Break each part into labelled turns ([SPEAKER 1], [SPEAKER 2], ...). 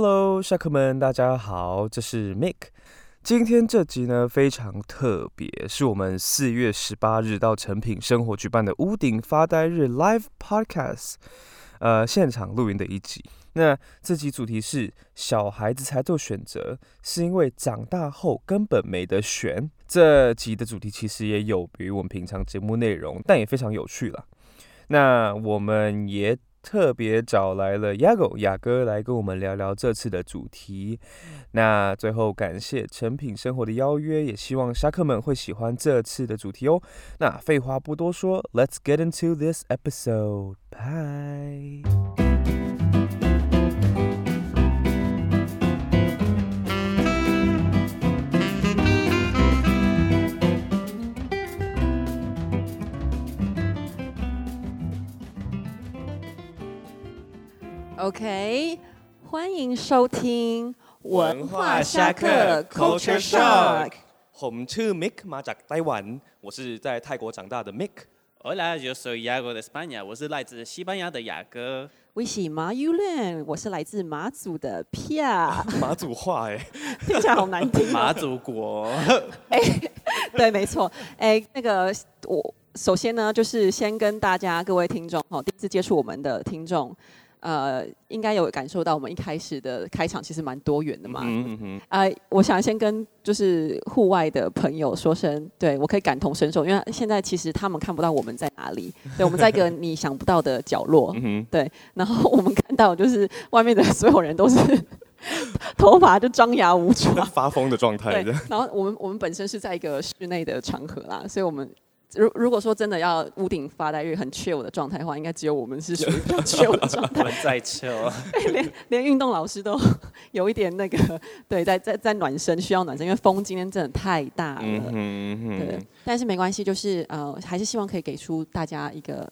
[SPEAKER 1] Hello，下客们，大家好，这是 Mick。今天这集呢非常特别，是我们四月十八日到成品生活举办的屋顶发呆日 Live Podcast，呃，现场录音的一集。那这集主题是小孩子才做选择，是因为长大后根本没得选。这集的主题其实也有别于我们平常节目内容，但也非常有趣了。那我们也。特别找来了雅狗雅哥来跟我们聊聊这次的主题。那最后感谢成品生活的邀约，也希望虾客们会喜欢这次的主题哦。那废话不多说，Let's get into this episode. Bye.
[SPEAKER 2] OK，欢迎收听文化下课 Culture Shock。
[SPEAKER 1] ผมชื่อ Mick มาจากไต้หวัน，我是在泰国长大的
[SPEAKER 3] Mick。Hola，yo soy Yago de España，我是来自西班牙的雅哥。
[SPEAKER 2] We see Ma Yulian，我是来自马祖的 Pia。
[SPEAKER 1] 马祖话哎，
[SPEAKER 2] 听起来好难听。
[SPEAKER 3] 马祖国。
[SPEAKER 2] 哎，对，没错。哎，那个我首先呢，就是先跟大家各位听众哈，第一次接触我们的听众。 呃，应该有感受到我们一开始的开场其实蛮多元的嘛。嗯嗯嗯。呃，我想先跟就是户外的朋友说声，对我可以感同身受，因为现在其实他们看不到我们在哪里，对，我们在一个你想不到的角落。嗯对，然后我们看到就是外面的所有人都是 头发就张牙舞爪、
[SPEAKER 1] 发疯的状态。
[SPEAKER 2] 对。然后我们我们本身是在一个室内的场合啦，所以我们。如如果说真的要屋顶发呆日很 chill 的状态的话，应该只有我们是属于比较 chill 的状态。
[SPEAKER 3] 在 chill，
[SPEAKER 2] 连连运动老师都有一点那个，对，在在在暖身，需要暖身，因为风今天真的太大了。嗯嗯对，但是没关系，就是呃，还是希望可以给出大家一个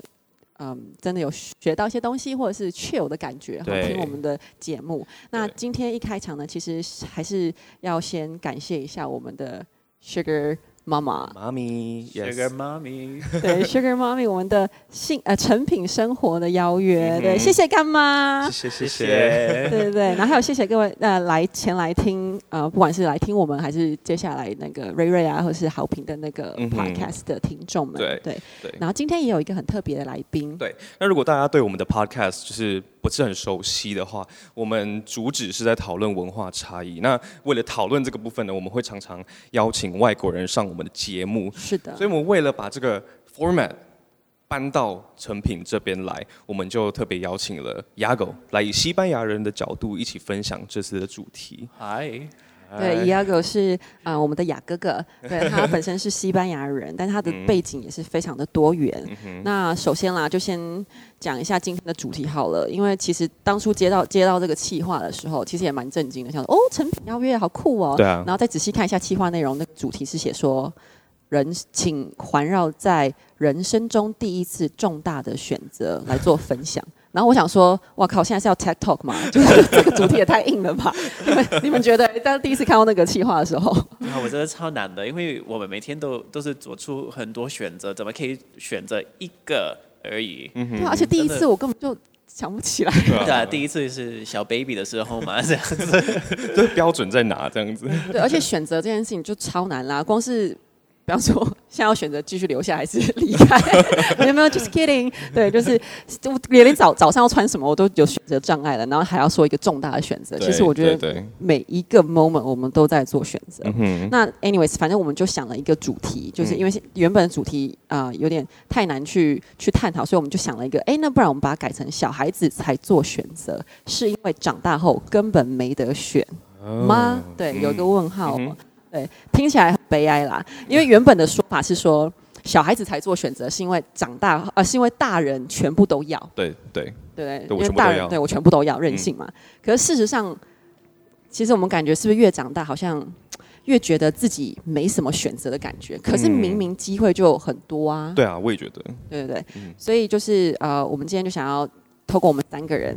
[SPEAKER 2] 嗯，真的有学到一些东西，或者是 chill 的感觉，听我们的节目。那今天一开场呢，其实还是要先感谢一下我们的 sugar。妈妈，
[SPEAKER 1] 妈咪
[SPEAKER 3] ，Sugar 妈咪，
[SPEAKER 2] 对，Sugar 妈咪，我们的性呃成品生活的邀约，对，谢谢干妈，
[SPEAKER 1] 谢谢谢谢，
[SPEAKER 2] 对对对，然后还有谢谢各位呃来前来听呃不管是来听我们还是接下来那个瑞瑞啊或是好评的那个 Podcast 的听众们，对对。对，然后今天也有一个很特别的来宾，
[SPEAKER 1] 对，那如果大家对我们的 Podcast 就是。不是很熟悉的话，我们主旨是在讨论文化差异。那为了讨论这个部分呢，我们会常常邀请外国人上我们的节目。
[SPEAKER 2] 是的。
[SPEAKER 1] 所以我们为了把这个 format 搬到成品这边来，我们就特别邀请了 Yago 来以西班牙人的角度一起分享这次的主题。
[SPEAKER 3] Hi。
[SPEAKER 2] 对，雅狗是啊，我们的雅哥哥，对他本身是西班牙人，但他的背景也是非常的多元。那首先啦，就先讲一下今天的主题好了，因为其实当初接到接到这个企划的时候，其实也蛮震惊的，想说哦，成品邀约好酷哦。
[SPEAKER 1] 对啊。
[SPEAKER 2] 然后再仔细看一下企划内容，那个主题是写说，人请环绕在人生中第一次重大的选择来做分享。然后我想说，哇靠！现在是要 tech talk 吗？就是这个主题也太硬了吧？你 们你们觉得？当第一次看到那个企划的时候，
[SPEAKER 3] 啊，我觉得超难的，因为我们每天都都是做出很多选择，怎么可以选择一个而已？
[SPEAKER 2] 对，而且第一次我根本就想不起来。
[SPEAKER 3] 对啊，第一次是小 baby 的时候嘛，这样子，
[SPEAKER 1] 这标准在哪？这样子。
[SPEAKER 2] 对，而且选择这件事情就超难啦，光是。比方说，现在要选择继续留下还是 离开？有没有？Just kidding。对，就是就连早早上要穿什么，我都有选择障碍了。然后还要说一个重大的选择。其实我觉得每一个 moment 我们都在做选择。那 anyways，反正我们就想了一个主题，就是因为原本的主题啊有点太难去去探讨，所以我们就想了一个，哎，那不然我们把它改成小孩子才做选择，是因为长大后根本没得选吗？对，有一个问号。对，听起来很悲哀啦。因为原本的说法是说，小孩子才做选择，是因为长大，呃，是因为大人全部都要。
[SPEAKER 1] 对对
[SPEAKER 2] 对，因为大人对我全部都要任性嘛。可是事实上，其实我们感觉是不是越长大，好像越觉得自己没什么选择的感觉？可是明明机会就很多啊。
[SPEAKER 1] 对啊，我也觉得。
[SPEAKER 2] 对对对，所以就是呃，我们今天就想要透过我们三个人。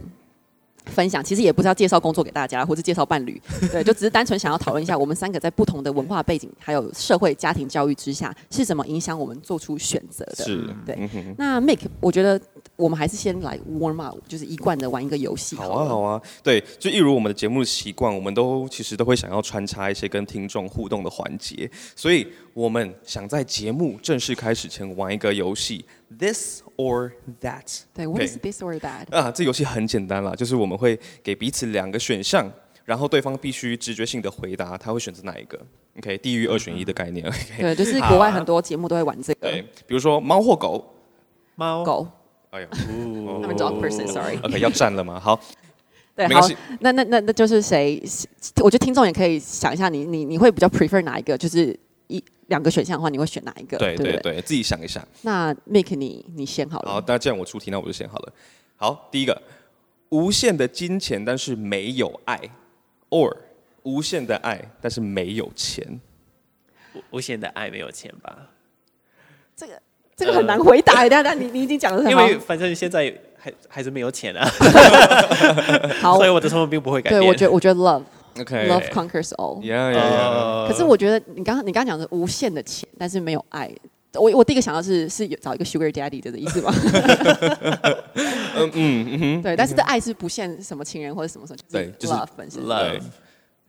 [SPEAKER 2] 分享，其实也不是要介绍工作给大家，或者介绍伴侣，对，就只是单纯想要讨论一下我们三个在不同的文化背景，还有社会家庭教育之下，是怎么影响我们做出选择的。
[SPEAKER 1] 是，
[SPEAKER 2] 对。
[SPEAKER 1] 嗯
[SPEAKER 2] 那 Make，我觉得我们还是先来 warm up，就是一贯的玩一个游戏
[SPEAKER 1] 好啊，好啊，对，就一如我们的节目的习惯，我们都其实都会想要穿插一些跟听众互动的环节，所以我们想在节目正式开始前玩一个游戏，This or That。
[SPEAKER 2] 对，What is this or that？
[SPEAKER 1] 啊，这游戏很简单啦，就是我们会给彼此两个选项，然后对方必须直觉性的回答他会选择哪一个。OK，地狱二选一的概念。OK，
[SPEAKER 2] 对，就是国外很多节目都会玩这个
[SPEAKER 1] 对，比如说猫或狗。
[SPEAKER 3] 猫
[SPEAKER 2] 狗。
[SPEAKER 1] 哎呀
[SPEAKER 2] 他们 dog person，sorry。
[SPEAKER 1] ，OK，要站了吗？好，
[SPEAKER 2] 对，好
[SPEAKER 1] 没关系，
[SPEAKER 2] 那那那那就是谁？我觉得听众也可以想一下你，你你会比较 prefer 哪一个？就是一两个选项的话，你会选哪一个？
[SPEAKER 1] 对
[SPEAKER 2] 不
[SPEAKER 1] 对对，自己想一想。
[SPEAKER 2] 那 Make 你你先好了。
[SPEAKER 1] 好，那既然我出题，那我就先好了。好，第一个，无限的金钱，但是没有爱，or 无限的爱，但是没有钱。
[SPEAKER 3] 无无限的爱没有钱吧？
[SPEAKER 2] 这个这个很难回答。等一下等一下你你已经讲的很
[SPEAKER 3] 因
[SPEAKER 2] 好。
[SPEAKER 3] 为反正现在还还是没有钱啊，
[SPEAKER 2] 好
[SPEAKER 3] 所以，我的生活并不会改变。
[SPEAKER 2] 对我觉得我觉得 love OK，love conquers all。
[SPEAKER 3] yeah
[SPEAKER 2] 可是我觉得你刚刚你刚刚讲的无限的钱，但是没有爱。我我第一个想到是是有找一个 sugar daddy 的意思吗？
[SPEAKER 1] 嗯嗯嗯
[SPEAKER 2] 对，但是这爱是不限什么情人或者什么什么，
[SPEAKER 1] 对就是
[SPEAKER 2] love 本身。
[SPEAKER 3] love。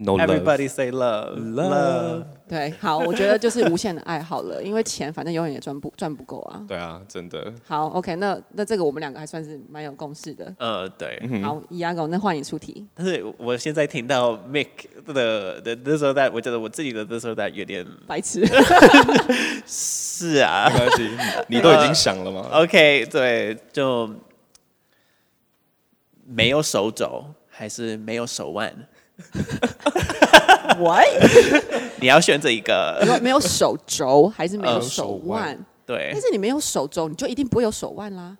[SPEAKER 1] ，No love。
[SPEAKER 3] Everybody say love, love.
[SPEAKER 2] 对，好，我觉得就是无限的爱好了，因为钱反正永远也赚不赚不够啊。
[SPEAKER 1] 对啊，真的。
[SPEAKER 2] 好，OK，那那这个我们两个还算是蛮有共识的。
[SPEAKER 3] 呃，对。
[SPEAKER 2] 好，伊阿狗，那换你出题。
[SPEAKER 3] 但是我现在听到 Mick 的的 this or that，我觉得我自己的 this or that 有点
[SPEAKER 2] 白痴，
[SPEAKER 3] 是啊
[SPEAKER 1] 没。关系，你都已经想了吗？
[SPEAKER 3] OK，对，就没有手肘还是没有手腕，
[SPEAKER 2] what？
[SPEAKER 3] 你要选择一
[SPEAKER 2] 你
[SPEAKER 3] 个。
[SPEAKER 2] 说没有手肘还是没有
[SPEAKER 3] 呃
[SPEAKER 2] 手
[SPEAKER 1] 手腕
[SPEAKER 2] 腕？
[SPEAKER 3] 对
[SPEAKER 2] 但，是你没有手肘，你就一定不会有手腕啦。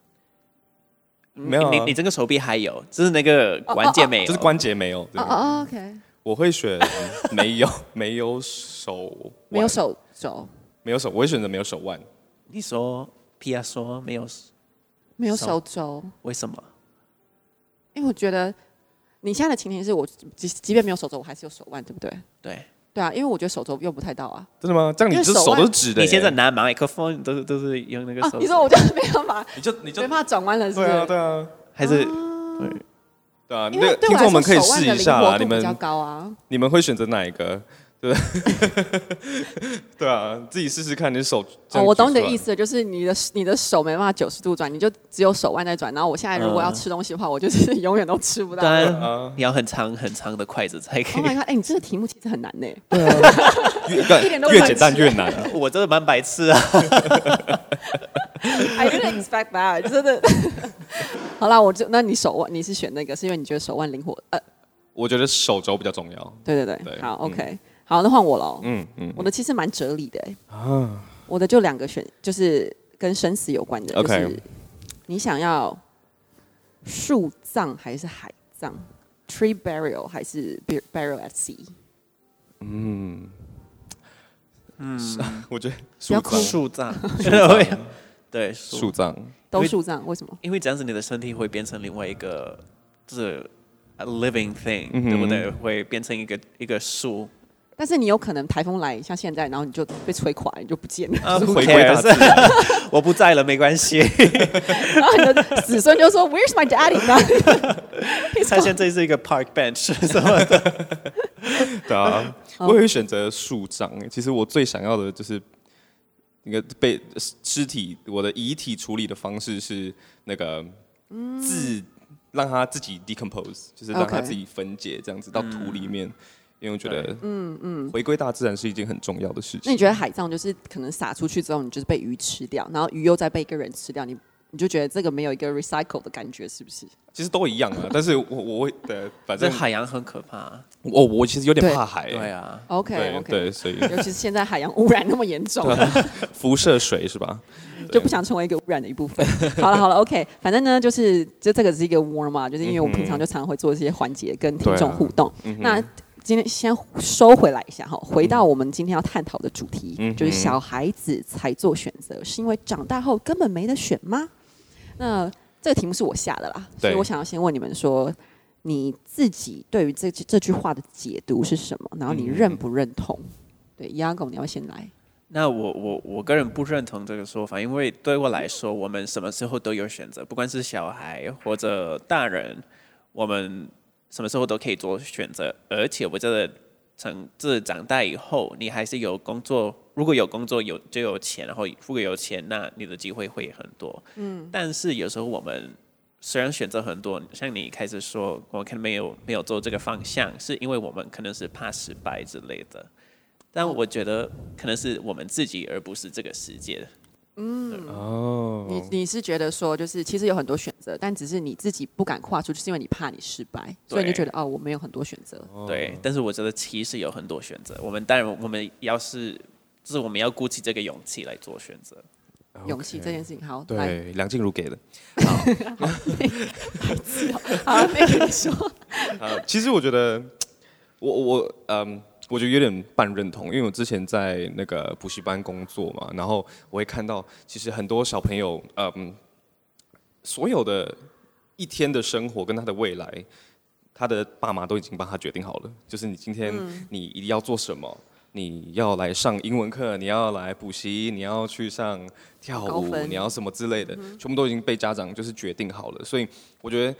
[SPEAKER 1] 没有啊
[SPEAKER 3] 你你这个手臂还有，就是那个关节没有。
[SPEAKER 1] 就是关节没有。对
[SPEAKER 2] 哦哦，OK，
[SPEAKER 1] 我会选没有 没有手腕，
[SPEAKER 2] 没有手肘，
[SPEAKER 1] 没有手，我会选择没有手腕。
[SPEAKER 3] 你说皮亚说没有，
[SPEAKER 2] 没有
[SPEAKER 3] 手
[SPEAKER 2] 手肘，
[SPEAKER 3] 为什么？
[SPEAKER 2] 因为我觉得你现在的情形是我即即便没有手肘，我还是有手腕，对不对？
[SPEAKER 3] 对，
[SPEAKER 2] 对啊，因为我觉得手肘用不太到啊。
[SPEAKER 1] 真的吗？这样你只手是直的耶。
[SPEAKER 3] 你现在拿麦克风都是都是用那个手，，
[SPEAKER 2] 啊你说我就没办法，
[SPEAKER 1] 你就你就
[SPEAKER 2] 没办法转弯了，是不
[SPEAKER 1] 对啊
[SPEAKER 2] 是？
[SPEAKER 1] 对啊
[SPEAKER 3] 还是
[SPEAKER 1] 对啊，
[SPEAKER 2] 因
[SPEAKER 1] 那
[SPEAKER 2] 为对我来说，
[SPEAKER 1] 个听众们可以试一下啊，你
[SPEAKER 2] 们比较
[SPEAKER 1] 们
[SPEAKER 2] 高啊。
[SPEAKER 1] 你们会选择哪一个？对 对啊，自己试试看，你手
[SPEAKER 2] 哦，我懂你的意。思，就是你的你的手没办法九十度转，你就只有手腕在转。然后我现在如果要
[SPEAKER 3] 嗯
[SPEAKER 2] 吃东西的话，我就是永远都吃不到。
[SPEAKER 3] 当
[SPEAKER 2] Oh
[SPEAKER 3] 然
[SPEAKER 1] 啊
[SPEAKER 3] 你要很长很长的筷子才可
[SPEAKER 2] my
[SPEAKER 3] 以。
[SPEAKER 2] god！哎、你这个题目其实很难呢。
[SPEAKER 1] 越
[SPEAKER 2] 一点都不难
[SPEAKER 1] 越简单越难。
[SPEAKER 3] 我真的蛮白痴啊
[SPEAKER 2] ！I didn't expect that，真的。好啦，我就那你手腕你是选那个，是因为你觉得手腕灵活？呃，
[SPEAKER 1] 我觉得手肘比较重要。
[SPEAKER 2] 对对对，
[SPEAKER 1] 对
[SPEAKER 2] 好
[SPEAKER 1] 嗯
[SPEAKER 2] ，OK，好，那换我喽。
[SPEAKER 1] 嗯嗯
[SPEAKER 2] 我的其实蛮哲理的、欸，
[SPEAKER 1] 啊，
[SPEAKER 2] 我的就两个选，就是跟生死有关的，就
[SPEAKER 1] OK
[SPEAKER 2] 是你想要树葬还是海葬？Tree burial 还是 bur- burial at sea？
[SPEAKER 1] 嗯嗯我觉得
[SPEAKER 2] 不要哭
[SPEAKER 1] 树葬
[SPEAKER 3] 树葬，对树
[SPEAKER 1] 树葬，
[SPEAKER 2] 都树葬，为什么？
[SPEAKER 3] 因为这样子你的身体会变成另外一个，就是 a living thing，、
[SPEAKER 1] 嗯
[SPEAKER 3] 对不对？会变成一个一个树。
[SPEAKER 2] 但是你有可能台风来，像现在，然后你就被吹垮，你就不见了，
[SPEAKER 3] 啊
[SPEAKER 1] 就是回归大
[SPEAKER 3] cares？
[SPEAKER 1] 自然。
[SPEAKER 3] 我不在了，没关系。
[SPEAKER 2] 然后你的子孙就说 Where's my daddy？呢
[SPEAKER 3] 他现在是一个 park bench 什么的。
[SPEAKER 1] 对啊，我会选择树葬。欸其实我最想要的就是那个被尸体，我的遗体处理的方式是那个自让它自己 decompose，就是让它自己分解，这样子到土里面。因为我觉得，嗯嗯，回归大自然是一件很重要的事情。
[SPEAKER 2] 那你觉得海葬就是可能撒出去之后，你就是被鱼吃掉，然后鱼又再被一个人吃掉，你你就觉得这个没有一个 recycle 的感觉，是不是？
[SPEAKER 1] 其实都一样啊，但是我我会对，反正
[SPEAKER 3] 海洋很可怕。
[SPEAKER 1] 我我其实有点怕海、欸，
[SPEAKER 3] 对啊
[SPEAKER 2] ，OK
[SPEAKER 1] 对
[SPEAKER 2] OK，
[SPEAKER 1] 对，所以
[SPEAKER 2] 尤其是现在海洋污染那么严重，
[SPEAKER 1] 辐射水是吧？
[SPEAKER 2] 就不想成为一个污染的一部分。好了好了，OK，反正呢，就是就这个是一个 warm up，就是因为我平常就常常会做这些环节跟听众互动。那今天先收回来一下哈，回到我们今天要探讨的主题，
[SPEAKER 1] 嗯
[SPEAKER 2] 就是小孩子才做选择，是因为长大后根本没得选吗？那这个题目是我下的啦，所以我想要先问你们说，你自己对于这这句话的解读是什么，然后你认不认同？对，亚狗，你要先来。
[SPEAKER 3] 那我我我个人不认同这个说法，因为对我来说，我们什么时候都有选择，不管是小孩或者大人，我们什么时候都可以做选择。而且我觉得，成自长大以后，你还是有工作，如果有工作有就有钱，然后如果有钱，那你的机会会很多。嗯。但是有时候我们虽然选择很多，像你开始说，我可能没有没有做这个方向，是因为我们可能是怕失败之类的。但我觉得可能是我们自己，而不是这个世界。
[SPEAKER 2] 嗯哦，你你是觉得说，就是其实有很多选择，但只是你自己不敢跨出，就是因为你怕你失败，所以你就觉得哦，我没有很多选择。
[SPEAKER 3] 对，但是我觉得其实有很多选择。我们当然，我们要是就是我们要鼓起这个勇气来做选择。
[SPEAKER 2] 勇气这件事情，好，
[SPEAKER 1] 对，梁静茹给的。
[SPEAKER 2] 好，好，那个你说。
[SPEAKER 1] 呃，其实我觉得，我我嗯。我觉得有点半认同，因为我之前在那个补习班工作嘛，然后我会看到，其实很多小朋友，嗯，所有的一天的生活跟他的未来，他的爸妈都已经帮他决定好了。就是你今天你一定要做什么，你要来上英文课，你要来补习，你要去上跳舞，你要什么之类的，全部都已经被家长就是决定好了。所以我觉得。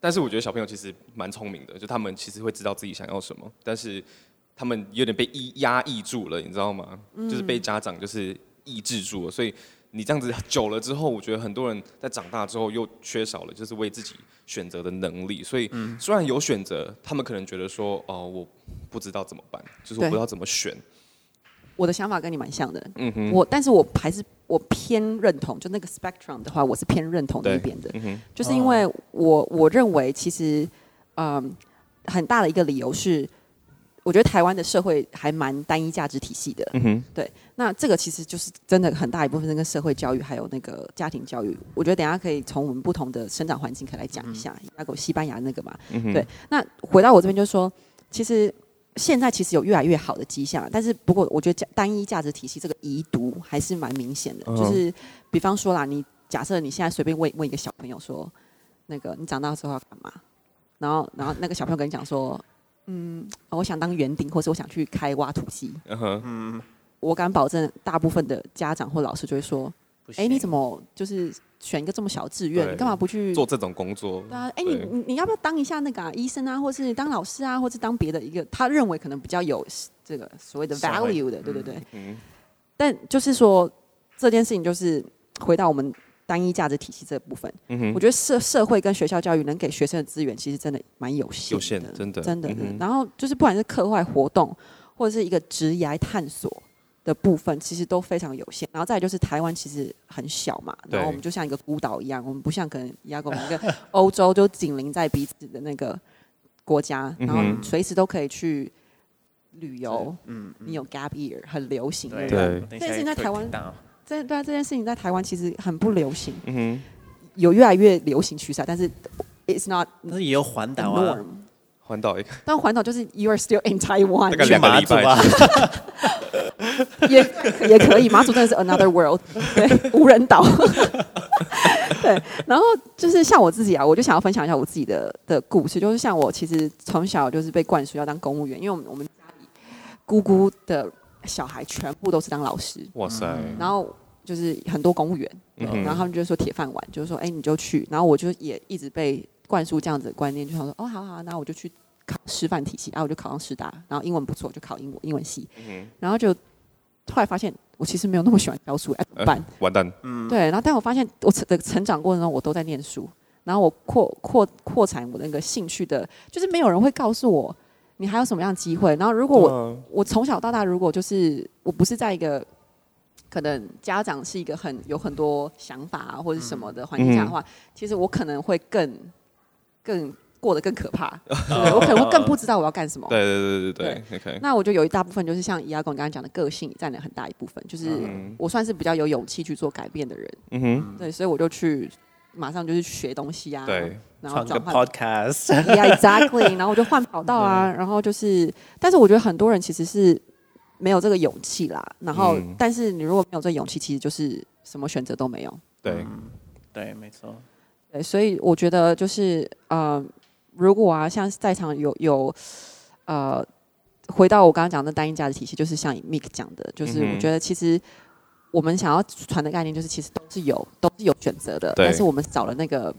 [SPEAKER 1] 但是我觉得小朋友其实蛮聪明的，就他们其实会知道自己想要什么，但是他们有点被抑压抑住了，你知道吗？就是被家长就是抑制住了，所以你这样子久了之后，我觉得很多人在长大之后又缺少了就是为自己选择的能力，所以虽然有选择，他们可能觉得说哦，我不知道怎么办，就是我不知道怎么选。
[SPEAKER 2] 我的想法跟你蛮像的，嗯哼，我但是我还是我偏认同，就那个 spectrum 的话，我是偏认同那边的，嗯，就是因为我我认为其实，嗯，很大的一个理由是，我觉得台湾的社会还蛮单一价值体系的，嗯哼，对，那这个其实就是真的很大一部分跟社会教育还有那个家庭教育，我觉得等下可以从我们不同的生长环境可以来讲一下，那个西班牙那个嘛，对，那回到我这边就是说，其实。现在其实有越来越好的迹象，但是不过我觉得价单一价值体系这个遗毒还是蛮明显的。就是比方说啦，你假设你现在随便问问一个小朋友说，那个你长大之后要干嘛？然后然后那个小朋友跟你讲说，嗯，我想当园丁，或者我想去开挖土机。嗯我敢保证，大部分的家长或老师就会说，哎，你怎么就是？选一个这么小的志愿，你干嘛不去
[SPEAKER 1] 做这种工作？
[SPEAKER 2] 对啊，哎，你你你要不要当一下那个医生啊，或是当老师啊，或是当别的一个他认为可能比较有这个所谓的 value 的，对对对。嗯。但就是说这件事情，就是回到我们单一价值体系这部分。我觉得社社会跟学校教育能给学生的资源，其实真的蛮有限。
[SPEAKER 1] 有限的，真的，
[SPEAKER 2] 真的。然后就是不管是课外活动，或者是一个职业探索。的部分其实都非常有限，然后再就是台湾其实很小嘛，然后我们就像一个孤岛一样，我们不像可能亚国一个 欧洲就紧邻在彼此的那个国家，然后随时都可以去旅游。嗯，你有 gap year 很流行，对对。这件事情在台湾，这对啊，这件事情在台湾其实很不流行。嗯哼，有越来越流行趋势，但是 it's not。
[SPEAKER 3] 那也有环岛啊，
[SPEAKER 1] 环岛一个。
[SPEAKER 2] 但环岛就是 you are still in Taiwan，
[SPEAKER 1] 大概两个礼拜。
[SPEAKER 2] 也也可以，马祖真的是 another world，对，无人岛。对，然后就是像我自己啊，我就想要分享一下我自己的的故事，就是像我其实从小就是被灌输要当公务员，因为我们我们家里姑姑的小孩全部都是当老师，哇塞，然后就是很多公务员，然后他们就说铁饭碗，就是说哎你就去，然后我就也一直被灌输这样子的观念，就想说哦好好，那我就去考师范体系，然后我就考上师大，然后英文不错就考英文英文系，然后就。后来发现我其实没有那么喜欢教书，哎，怎么办？
[SPEAKER 1] 完蛋。
[SPEAKER 2] 嗯，对。然后，但我发现我的成长过程中，我都在念书。然后我扩扩扩展我那个兴趣的，就是没有人会告诉我你还有什么样的机会。然后，如果我我从小到大，如果就是我不是在一个可能家长是一个很有很多想法啊或者什么的环境下的话，其实我可能会更更。过得更可怕，我可能会更不知道我要干什么。
[SPEAKER 1] 对对对对对，OK。
[SPEAKER 2] 那我觉得有一大部分就是像伊亚公刚刚讲的个性占了很大一部分，就是我算是比较有勇气去做改变的人。嗯哼，对，所以我就去马上就是学东西啊，
[SPEAKER 3] 对，
[SPEAKER 2] 然后
[SPEAKER 3] 转换
[SPEAKER 2] podcast，Yeah，exactly。然后我就换跑道啊，然后就是，但是我觉得很多人其实是没有这个勇气啦。然后，但是你如果没有这勇气，其实就是什么选择都没有。
[SPEAKER 1] 对，
[SPEAKER 3] 对，没错。
[SPEAKER 2] 对，所以我觉得就是呃。如果啊，像在场有有呃，回到我刚刚讲的单一价值体系，就是像 Mick 讲的，就是我觉得其实我们想要传的概念，就是其实都是有都是有选择的，
[SPEAKER 1] 对
[SPEAKER 2] 但是我们找了那个。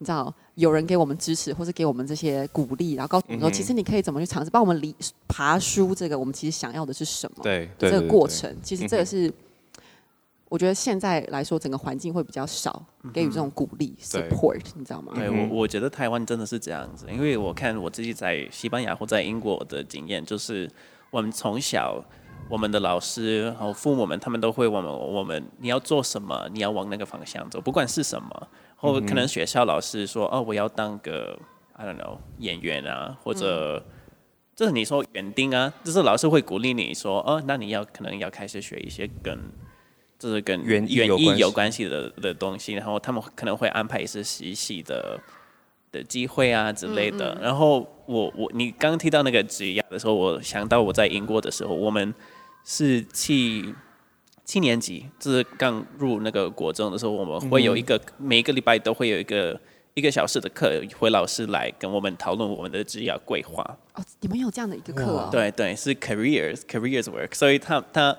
[SPEAKER 2] 你知道，有人给我们支持，或是给我们这些鼓励，然后告诉我们说，
[SPEAKER 1] 嗯
[SPEAKER 2] 其实你可以怎么去尝试，帮我们理爬书这个我们其实想要的是什么。
[SPEAKER 1] 对对
[SPEAKER 2] 这个过程，其实这个是、我觉得现在来说，整个环境会比较少给予这种鼓励、
[SPEAKER 1] 对
[SPEAKER 2] support，你知道吗？
[SPEAKER 3] 对
[SPEAKER 1] 嗯
[SPEAKER 3] 我，我觉得台湾真的是这样子，因为我看我自己在西班牙或在英国的经验，就是我们从小我们的老师然后父母们，他们都会问我们，我们你要做什么，你要往那个方向走，不管是什么，或可能学校老师说，哦，我要当个 I don't know 演员啊，或者。就是你说园丁啊，就是老师会鼓励你说，哦，那你要可能要开始学一些跟，就是跟
[SPEAKER 1] 园艺有关系
[SPEAKER 3] 的的东西，然后他们可能会安排一些实习的的机会啊之类的。然后我我你刚刚提到那个职业的时候，我想到我在英国的时候，我们是去七年级，就是刚入那个国中的时候，我们会有一个、每一个礼拜都会有一个一个小时的课，会老师来跟我们讨论我们的职业规划。
[SPEAKER 2] 哦，你们有这样的一个课哦？
[SPEAKER 3] 对对，是 careers careers work，所以他他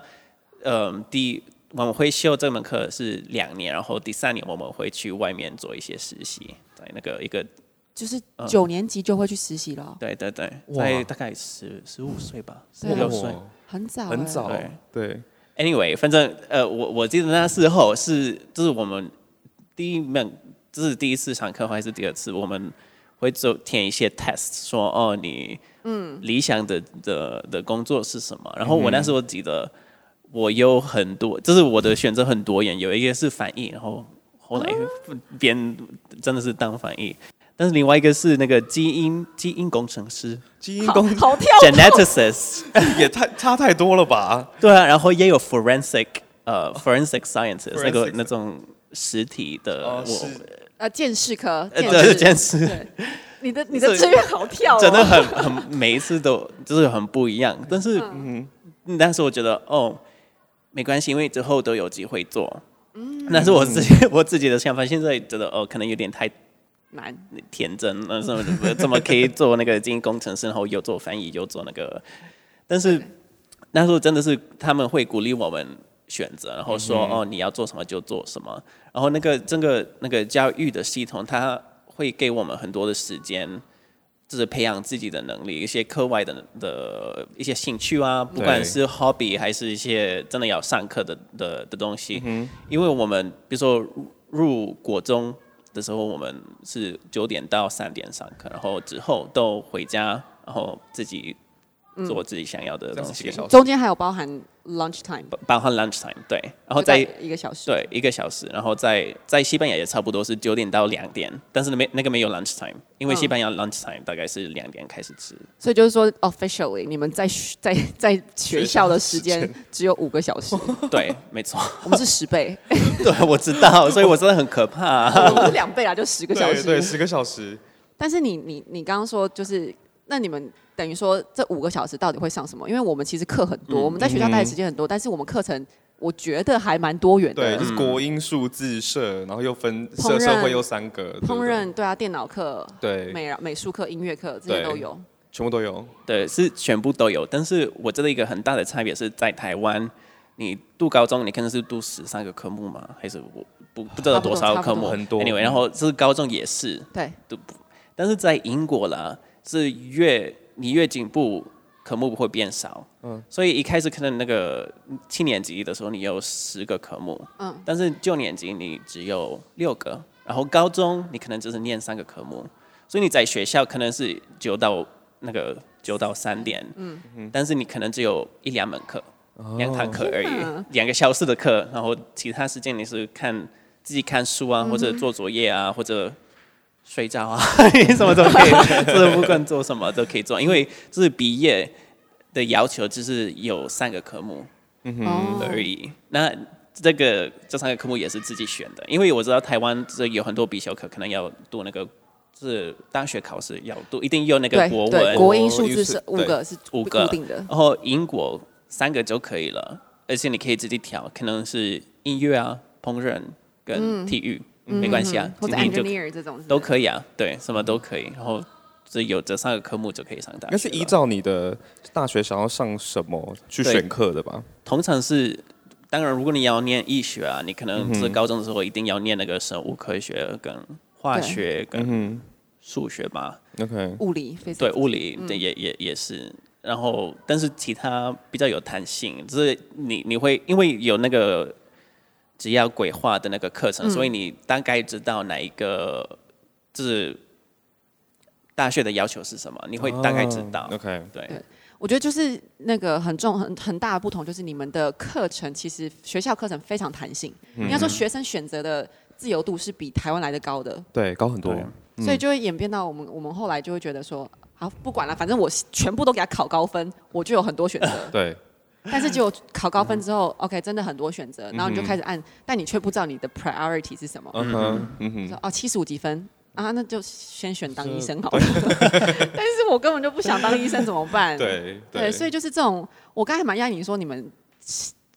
[SPEAKER 3] 嗯第我们会修这门课是两年，然后第三年我们会去外面做一些实习，在那个一个
[SPEAKER 2] 就是九年级就会去实习了哦，
[SPEAKER 3] 对对对，在大概十十五岁吧，十六岁。
[SPEAKER 2] 很早、
[SPEAKER 1] 很。早
[SPEAKER 3] 对，
[SPEAKER 1] 对
[SPEAKER 3] ，Anyway，反正呃，我我记得那时候是就是我们第一门，就是第一次上课还是第二次，我们会做填一些 test，说哦你嗯。理想的的的工作是什么？然后我那时候记得我有很多，就是我的选择很多元，有一个是翻译，然后后来编真的是当翻译，但是另外一个是那个基因基因工程师。
[SPEAKER 1] 基因工
[SPEAKER 2] 好跳。
[SPEAKER 3] Geneticist。
[SPEAKER 1] 也太差太多了吧？
[SPEAKER 3] 对啊，然后也有 forensic 呃 forensic sciences 那个那种实体的，我
[SPEAKER 1] 哦是。
[SPEAKER 2] 呃，见识科，
[SPEAKER 3] 呃对
[SPEAKER 2] 见识。你的你的志愿好跳哦，
[SPEAKER 3] 真的很很每一次都就是很不一样，但是嗯，但是我觉得哦没关系，因为之后都有机会做。嗯，那是我自己 我自己的想法，现在觉得哦，可能有点太
[SPEAKER 2] 难。
[SPEAKER 3] 天真，了怎么怎么可以做那个经营工程师，然后又做翻译，又做那个？但是那时候真的是他们会鼓励我们选择，然后说、哦你要做什么就做什么，然后那个整个那个教育的系统，它会给我们很多的时间。就是培养自己的能力，一些课外的的一些兴趣啊，不管是 hobby 还是一些真的要上课的的的东西。因为我们比如说入入国中的时候，我们是九点到三点上课，然后之后都回家，然后自己做自己想要的东西？
[SPEAKER 2] 中间还有包含 lunch time，
[SPEAKER 3] 包包含 lunch time 对，然后
[SPEAKER 2] 就在
[SPEAKER 3] 在
[SPEAKER 2] 一个小时。
[SPEAKER 3] 对一个小时，然后在在西班牙也差不多是九点到两点，但是没那个没有 lunch time，因为
[SPEAKER 2] 嗯
[SPEAKER 3] 西班牙 lunch time 大概是两点开始吃。
[SPEAKER 2] 所以就是说，officially 你们在学 在在学校的时间只有五个小时，
[SPEAKER 3] 对，没错，
[SPEAKER 2] 我们是十倍，
[SPEAKER 3] 对我知道，所以我真的很可怕、
[SPEAKER 2] 我们是两倍啊，就十个小时。
[SPEAKER 1] 对对，十个小时。
[SPEAKER 2] 但是你你你刚刚说就是，那你们等于说这五个小时到底会上什么？因为我们其实课很多，
[SPEAKER 3] 嗯
[SPEAKER 2] 我们在学校待的时间很多，但是我们课程我觉得还蛮多元的
[SPEAKER 1] 对，
[SPEAKER 2] 的
[SPEAKER 1] 就。是国英数自社，然后又分社社会又三个，
[SPEAKER 2] 烹饪对啊，电脑课、
[SPEAKER 1] 对，
[SPEAKER 2] 美美术课、音乐课这些都有。
[SPEAKER 1] 全部都有。
[SPEAKER 3] 对，是全部都有。但是我觉得一个很大的差别是在台湾，你读高中，你可能是读十三个科目嘛？还是我不不知道多少科目？
[SPEAKER 1] 很多
[SPEAKER 3] Anyway，然后是高中也是，
[SPEAKER 2] 对，都不
[SPEAKER 3] 但是在英国啦，是越你越进步，科目会变少。嗯，所以一开始可能那个七年级的时候，你有十个科目，
[SPEAKER 2] 嗯，
[SPEAKER 3] 但是九年级你只有六个，然后高中你可能只是念三个科目，所以你在学校可能是九到那个九到三点，嗯，但是你可能只有一两门课，两堂课而已，两个小时的课，然后其他时间你是看自己看书啊，或者做作业啊，或者睡觉啊，什么都可以，就是不管做什么都可以做，因为就是毕业的要求就是有三个科目
[SPEAKER 2] 哦
[SPEAKER 3] 而已。那这个这三个科目也是自己选的，因为我知道台湾这有很多必修课，可能要读那个。是大学考试要读，一定有那个国文，
[SPEAKER 2] 国英数字是五个是
[SPEAKER 3] 五个
[SPEAKER 2] 固定的。
[SPEAKER 3] 然后英国三个就可以了，而且你可以自己调，可能是音乐啊、烹饪跟体育。没关系啊
[SPEAKER 2] 嗯，或者
[SPEAKER 3] 今天就
[SPEAKER 2] engineer 这种
[SPEAKER 3] 都可以啊，对，什么都可以。然后这有这三个科目就可以上大学。
[SPEAKER 1] 那是依照你的大学想要上什么去选课的吧？
[SPEAKER 3] 通常是，当然如果你要念医学啊，你可能是高中的时候一定要念那个生物科学跟化学跟
[SPEAKER 1] 嗯
[SPEAKER 3] 数学吧。
[SPEAKER 1] ，OK，
[SPEAKER 2] 物理非常
[SPEAKER 3] 对，物理对也也也是。然后，但是其他比较有弹性，就是你你会因为有那个只要规划的那个课程，所以你大概知道哪一个就是大学的要求是什么，你会大概知道。
[SPEAKER 1] 哦 OK，
[SPEAKER 3] 对。
[SPEAKER 2] 对。我觉得就是那个很重很很大的不同，就是你们的课程其实学校课程非常弹性，
[SPEAKER 1] 嗯。
[SPEAKER 2] 应该说学生选择的自由度是比台湾来的高的，
[SPEAKER 1] 对，高很多。
[SPEAKER 3] 对。
[SPEAKER 2] 所以就会演变到我们我们后来就会觉得说，好不管了，反正我全部都给他考高分，我就有很多选择。
[SPEAKER 1] 对，
[SPEAKER 2] 但是结果考高分之后，OK，真的很多选择，然后你就开始按，但你却不知道你的 priority 是什么。
[SPEAKER 1] 嗯哼，嗯哼，
[SPEAKER 2] 说哦，七十五几分啊，那就先选当医生好了。但是我根本就不想当医生，怎么办？
[SPEAKER 1] 对
[SPEAKER 2] 对，所以就是这种，我刚才蛮讶异你说你们。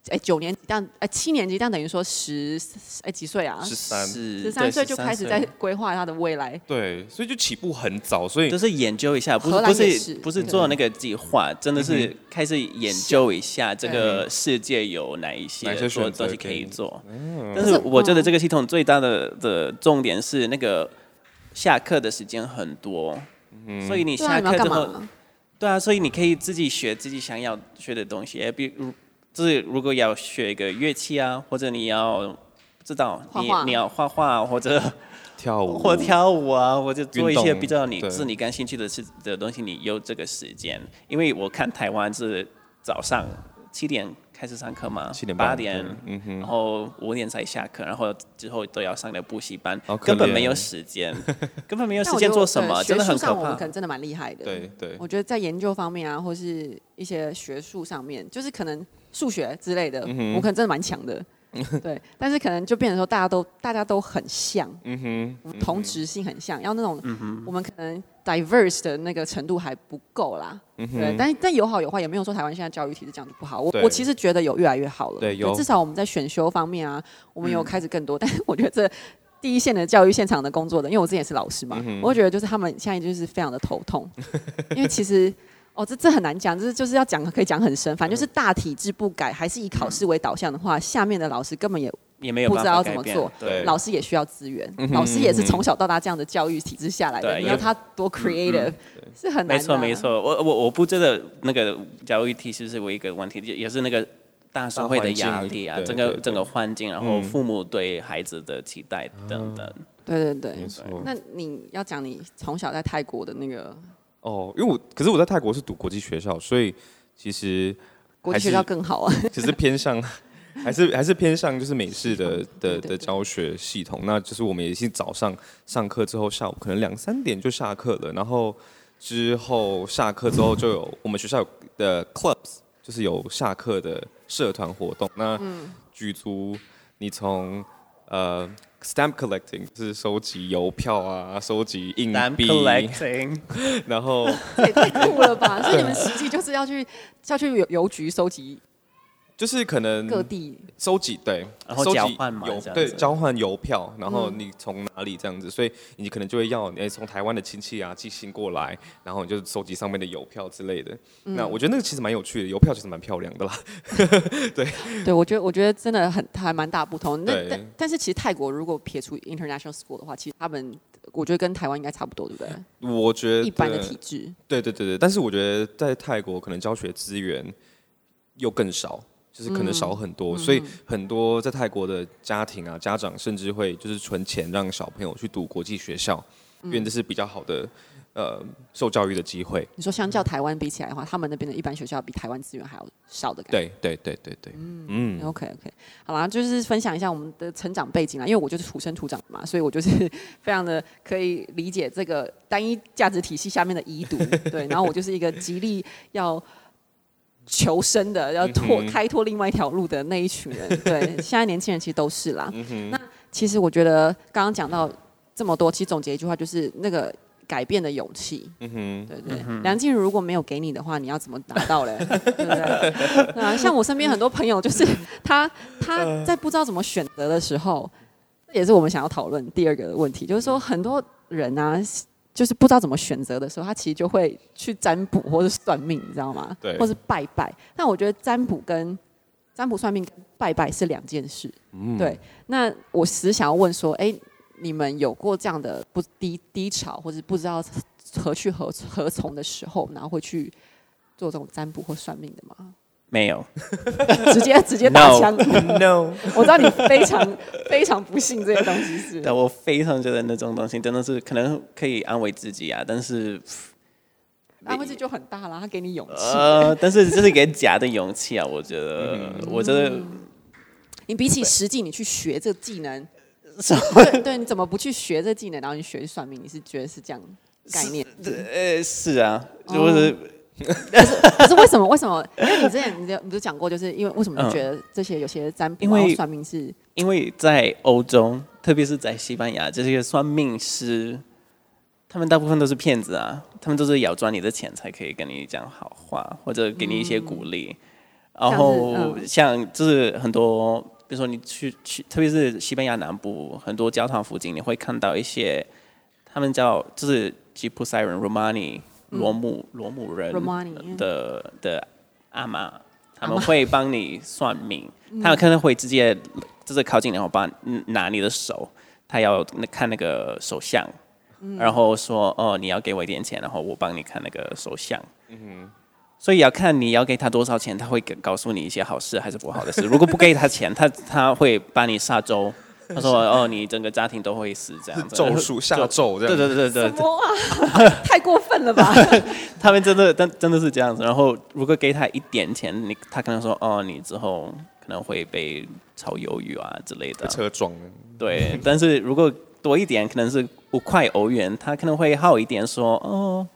[SPEAKER 2] 哎，九年级这样，哎，七年级这样等于说十，哎几岁啊？
[SPEAKER 1] 十三，
[SPEAKER 3] 是
[SPEAKER 2] 十三岁就开始在规划他的未来。
[SPEAKER 1] 对，所以就起步很早，所以
[SPEAKER 3] 就是研究一下，不是不
[SPEAKER 2] 是
[SPEAKER 3] 是不是做那个计划，真的是开始研究一下这个世界有哪一些
[SPEAKER 1] 哪些
[SPEAKER 3] 做东西可
[SPEAKER 1] 可以
[SPEAKER 3] 以做。
[SPEAKER 1] 嗯
[SPEAKER 3] 但是我觉得这个系统最大的的重点是那个下课的时间很多，所以你下课之后，对啊，所以你可以自己学自己想要学的东西，哎比如就是如果要学一个乐器啊，或者你要不知道你
[SPEAKER 2] 画画。
[SPEAKER 3] 你要画画或者
[SPEAKER 1] 跳舞。
[SPEAKER 3] 或跳舞啊，或者做一些比较你是你感兴趣的事的东西，你有这个时间。因为我看台湾是早上七点开始上课嘛，
[SPEAKER 1] 七点半
[SPEAKER 3] 八点，
[SPEAKER 1] 嗯哼。
[SPEAKER 3] 然后五点才下课，然后之后都要上的补习班。根本没有时间，根本没有时间做什么，真的很可怕
[SPEAKER 2] 学术上我们可。能真的蛮厉害的。
[SPEAKER 1] 对对，
[SPEAKER 2] 我觉得在研究方面啊，或是一些学术上面，就是可能数学之类的，
[SPEAKER 1] 嗯
[SPEAKER 2] 我可能真的蛮强的。对，但是可能就变成说，大家都大家都很像，
[SPEAKER 1] 嗯哼，
[SPEAKER 2] 同质性很像，要那种
[SPEAKER 3] 嗯
[SPEAKER 2] 我们可能 diverse 的那个程度还不够啦。
[SPEAKER 1] 嗯
[SPEAKER 2] 对，但但有好有坏，也没有说台湾现在教育体制这样就不好。我我其实觉得有越来越好了。
[SPEAKER 1] 对有
[SPEAKER 2] 至少我们在选修方面啊，我们有开始更多。但是我觉得这第一线的教育现场的工作的，因为我之前也是老师嘛，
[SPEAKER 1] 嗯
[SPEAKER 2] 我会觉得就是他们现在就是非常的头痛，因为其实。哦，这这很难讲，这就是要讲可以讲很深，反正就是大体制不改，还是以考试为导向的话，下面的老师根本也
[SPEAKER 3] 也没有
[SPEAKER 2] 不知道怎么做
[SPEAKER 3] 对，
[SPEAKER 2] 老师也需要资源，
[SPEAKER 1] 嗯
[SPEAKER 2] 老师也是从小到大这样的教育体制下来的，你要他多 creative 是很难。
[SPEAKER 3] 没错没错，我我我不觉得那个教育体系是唯一一个问题，也也是那个大社会的压力啊，整个整个环境，然后
[SPEAKER 1] 嗯
[SPEAKER 3] 父母对孩子的期待等等。
[SPEAKER 2] 对对对
[SPEAKER 1] 没。错。
[SPEAKER 2] 那你要讲你从小在泰国的那个
[SPEAKER 1] 哦，因为我可是我在泰国是读国际学校，所以其实
[SPEAKER 2] 国际学校更好啊。
[SPEAKER 1] 其实偏向还是还是偏向就是美式的的的教学系统。那就是我们也是早上上课之后，下午可能两三点就下课了，然后之后下课之后就有我们学校的 clubs，就是有下课的社团活动。那举足你从呃 stamp collecting 是收集邮票啊，收集硬币
[SPEAKER 3] ，collecting，
[SPEAKER 1] 然后
[SPEAKER 2] 这也太酷了吧！所以你们实际就是要去要去邮邮局收集
[SPEAKER 1] 就是可能
[SPEAKER 2] 各地，
[SPEAKER 1] 收集对，
[SPEAKER 3] 然后交换嘛
[SPEAKER 1] 邮对交换邮票，然后
[SPEAKER 2] 嗯
[SPEAKER 1] 你从哪里这样子，所以你可能就会要哎从台湾的亲戚啊寄信过来，然后你就收集上面的邮票之类的。
[SPEAKER 2] 嗯
[SPEAKER 1] 那我觉得那个其实蛮有趣的，邮票其实蛮漂亮的啦。
[SPEAKER 2] 对对我觉得我觉得真的很还蛮大不同。那但但是其实泰国如果撇除 international school 的话，其实他们我觉得跟台湾应该差不多，对不对？
[SPEAKER 1] 我觉得
[SPEAKER 2] 一般的体制，
[SPEAKER 1] 对对对对，但是我觉得在泰国可能教学资源又更少。就是可能少很
[SPEAKER 2] 嗯。
[SPEAKER 1] 多，所以很多在泰国的家庭啊，家长甚至会就是存钱让小朋友去读国际学校，因为这是比较好的呃受教育的机会。
[SPEAKER 2] 你说相较台湾比起来的话，他们那边的一般学校比台湾资源还要少的感觉。
[SPEAKER 1] 对对对对对，嗯嗯。
[SPEAKER 2] OK OK，好啦，就是分享一下我们的成长背景啦，因为我就是土生土长的嘛，所以我就是 非常的可以理解这个单一价值体系下面的遗毒，对，然后我就是一个极力要求生的，要拓开拓另外一条路的那一群人，对，现在年轻人其实都是啦。
[SPEAKER 1] 嗯
[SPEAKER 2] 那其实我觉得刚刚讲到这么多，其实总结一句话就是那个改变的勇气，
[SPEAKER 1] 嗯哼，
[SPEAKER 2] 对对，梁静茹如果没有给你的话，你要怎么达到嘞？对不对？啊，像我身边很多朋友，就是他他在不知道怎么选择的时候，这也是我们想要讨论第二个问题，就是说很多人啊，就是不知道怎么选择的时候，他其实就会去占卜或者算命，你知道吗？
[SPEAKER 1] 对
[SPEAKER 2] 或是拜拜。但我觉得占卜跟占卜算命跟拜拜是两件事。
[SPEAKER 1] 嗯
[SPEAKER 2] 对，那我只是想要问说，哎、你们有过这样的不低低潮，或者不知道何去何何从的时候，然后会去做这种占卜或算命的吗？
[SPEAKER 3] 没有，
[SPEAKER 2] 直接直接打枪。
[SPEAKER 1] no，
[SPEAKER 2] 我知道你非常非常不信这些东西是。
[SPEAKER 3] 但我非常觉得那种东西真的是可能可以安慰自己啊，但是
[SPEAKER 2] 安慰自己就很大了，他给你勇气。
[SPEAKER 3] 呃，但是这是一个假的勇气啊，我觉得，我觉得
[SPEAKER 2] 你比起实际，你去学这个技能，对对，你怎么不去学这技能，然后你学算命？你是觉得是这样概念？
[SPEAKER 3] 呃是啊，
[SPEAKER 2] 哦
[SPEAKER 3] 就是
[SPEAKER 2] 可是为什么？为什么？因为你之前你就你就讲过，就是因为为什么你觉得这些有些占卜
[SPEAKER 3] 因为
[SPEAKER 2] 然后算命是
[SPEAKER 3] 因为在欧洲，特别是在西班牙，这些算命师，他们大部分都是骗子啊，他们都是要赚你的钱才可以跟你讲好话，或者给你一些鼓励。然后
[SPEAKER 2] 像
[SPEAKER 3] 就是很多，比如说你去去，特别是西班牙南部很多教堂附近，你会看到一些他们叫就是吉普赛人 （Romani） 罗姆罗姆人的的阿妈，他们会帮你算命，他们可能会直接就是靠近，然后帮嗯拿你的手，他要看那个手相，然后说哦你要给我一点钱，然后我帮你看那个手相。嗯所以要看你要给他多少钱，他会给告诉你一些好事还是不好的事。如果不给他钱，他他会把你杀周。他说：“哦，你整个家庭都会死这样子。”
[SPEAKER 1] 咒术下咒这样。
[SPEAKER 3] 对对对对对，
[SPEAKER 2] 什么啊？太过分了吧？
[SPEAKER 3] 他们真的真真的是这样子。然后如果给他一点钱，你他可能说：“哦，你之后可能会被炒鱿鱼啊之类的。”
[SPEAKER 1] 车撞了，
[SPEAKER 3] 对，但是如果多一点，可能是五块欧元，他可能会好一点说，哦，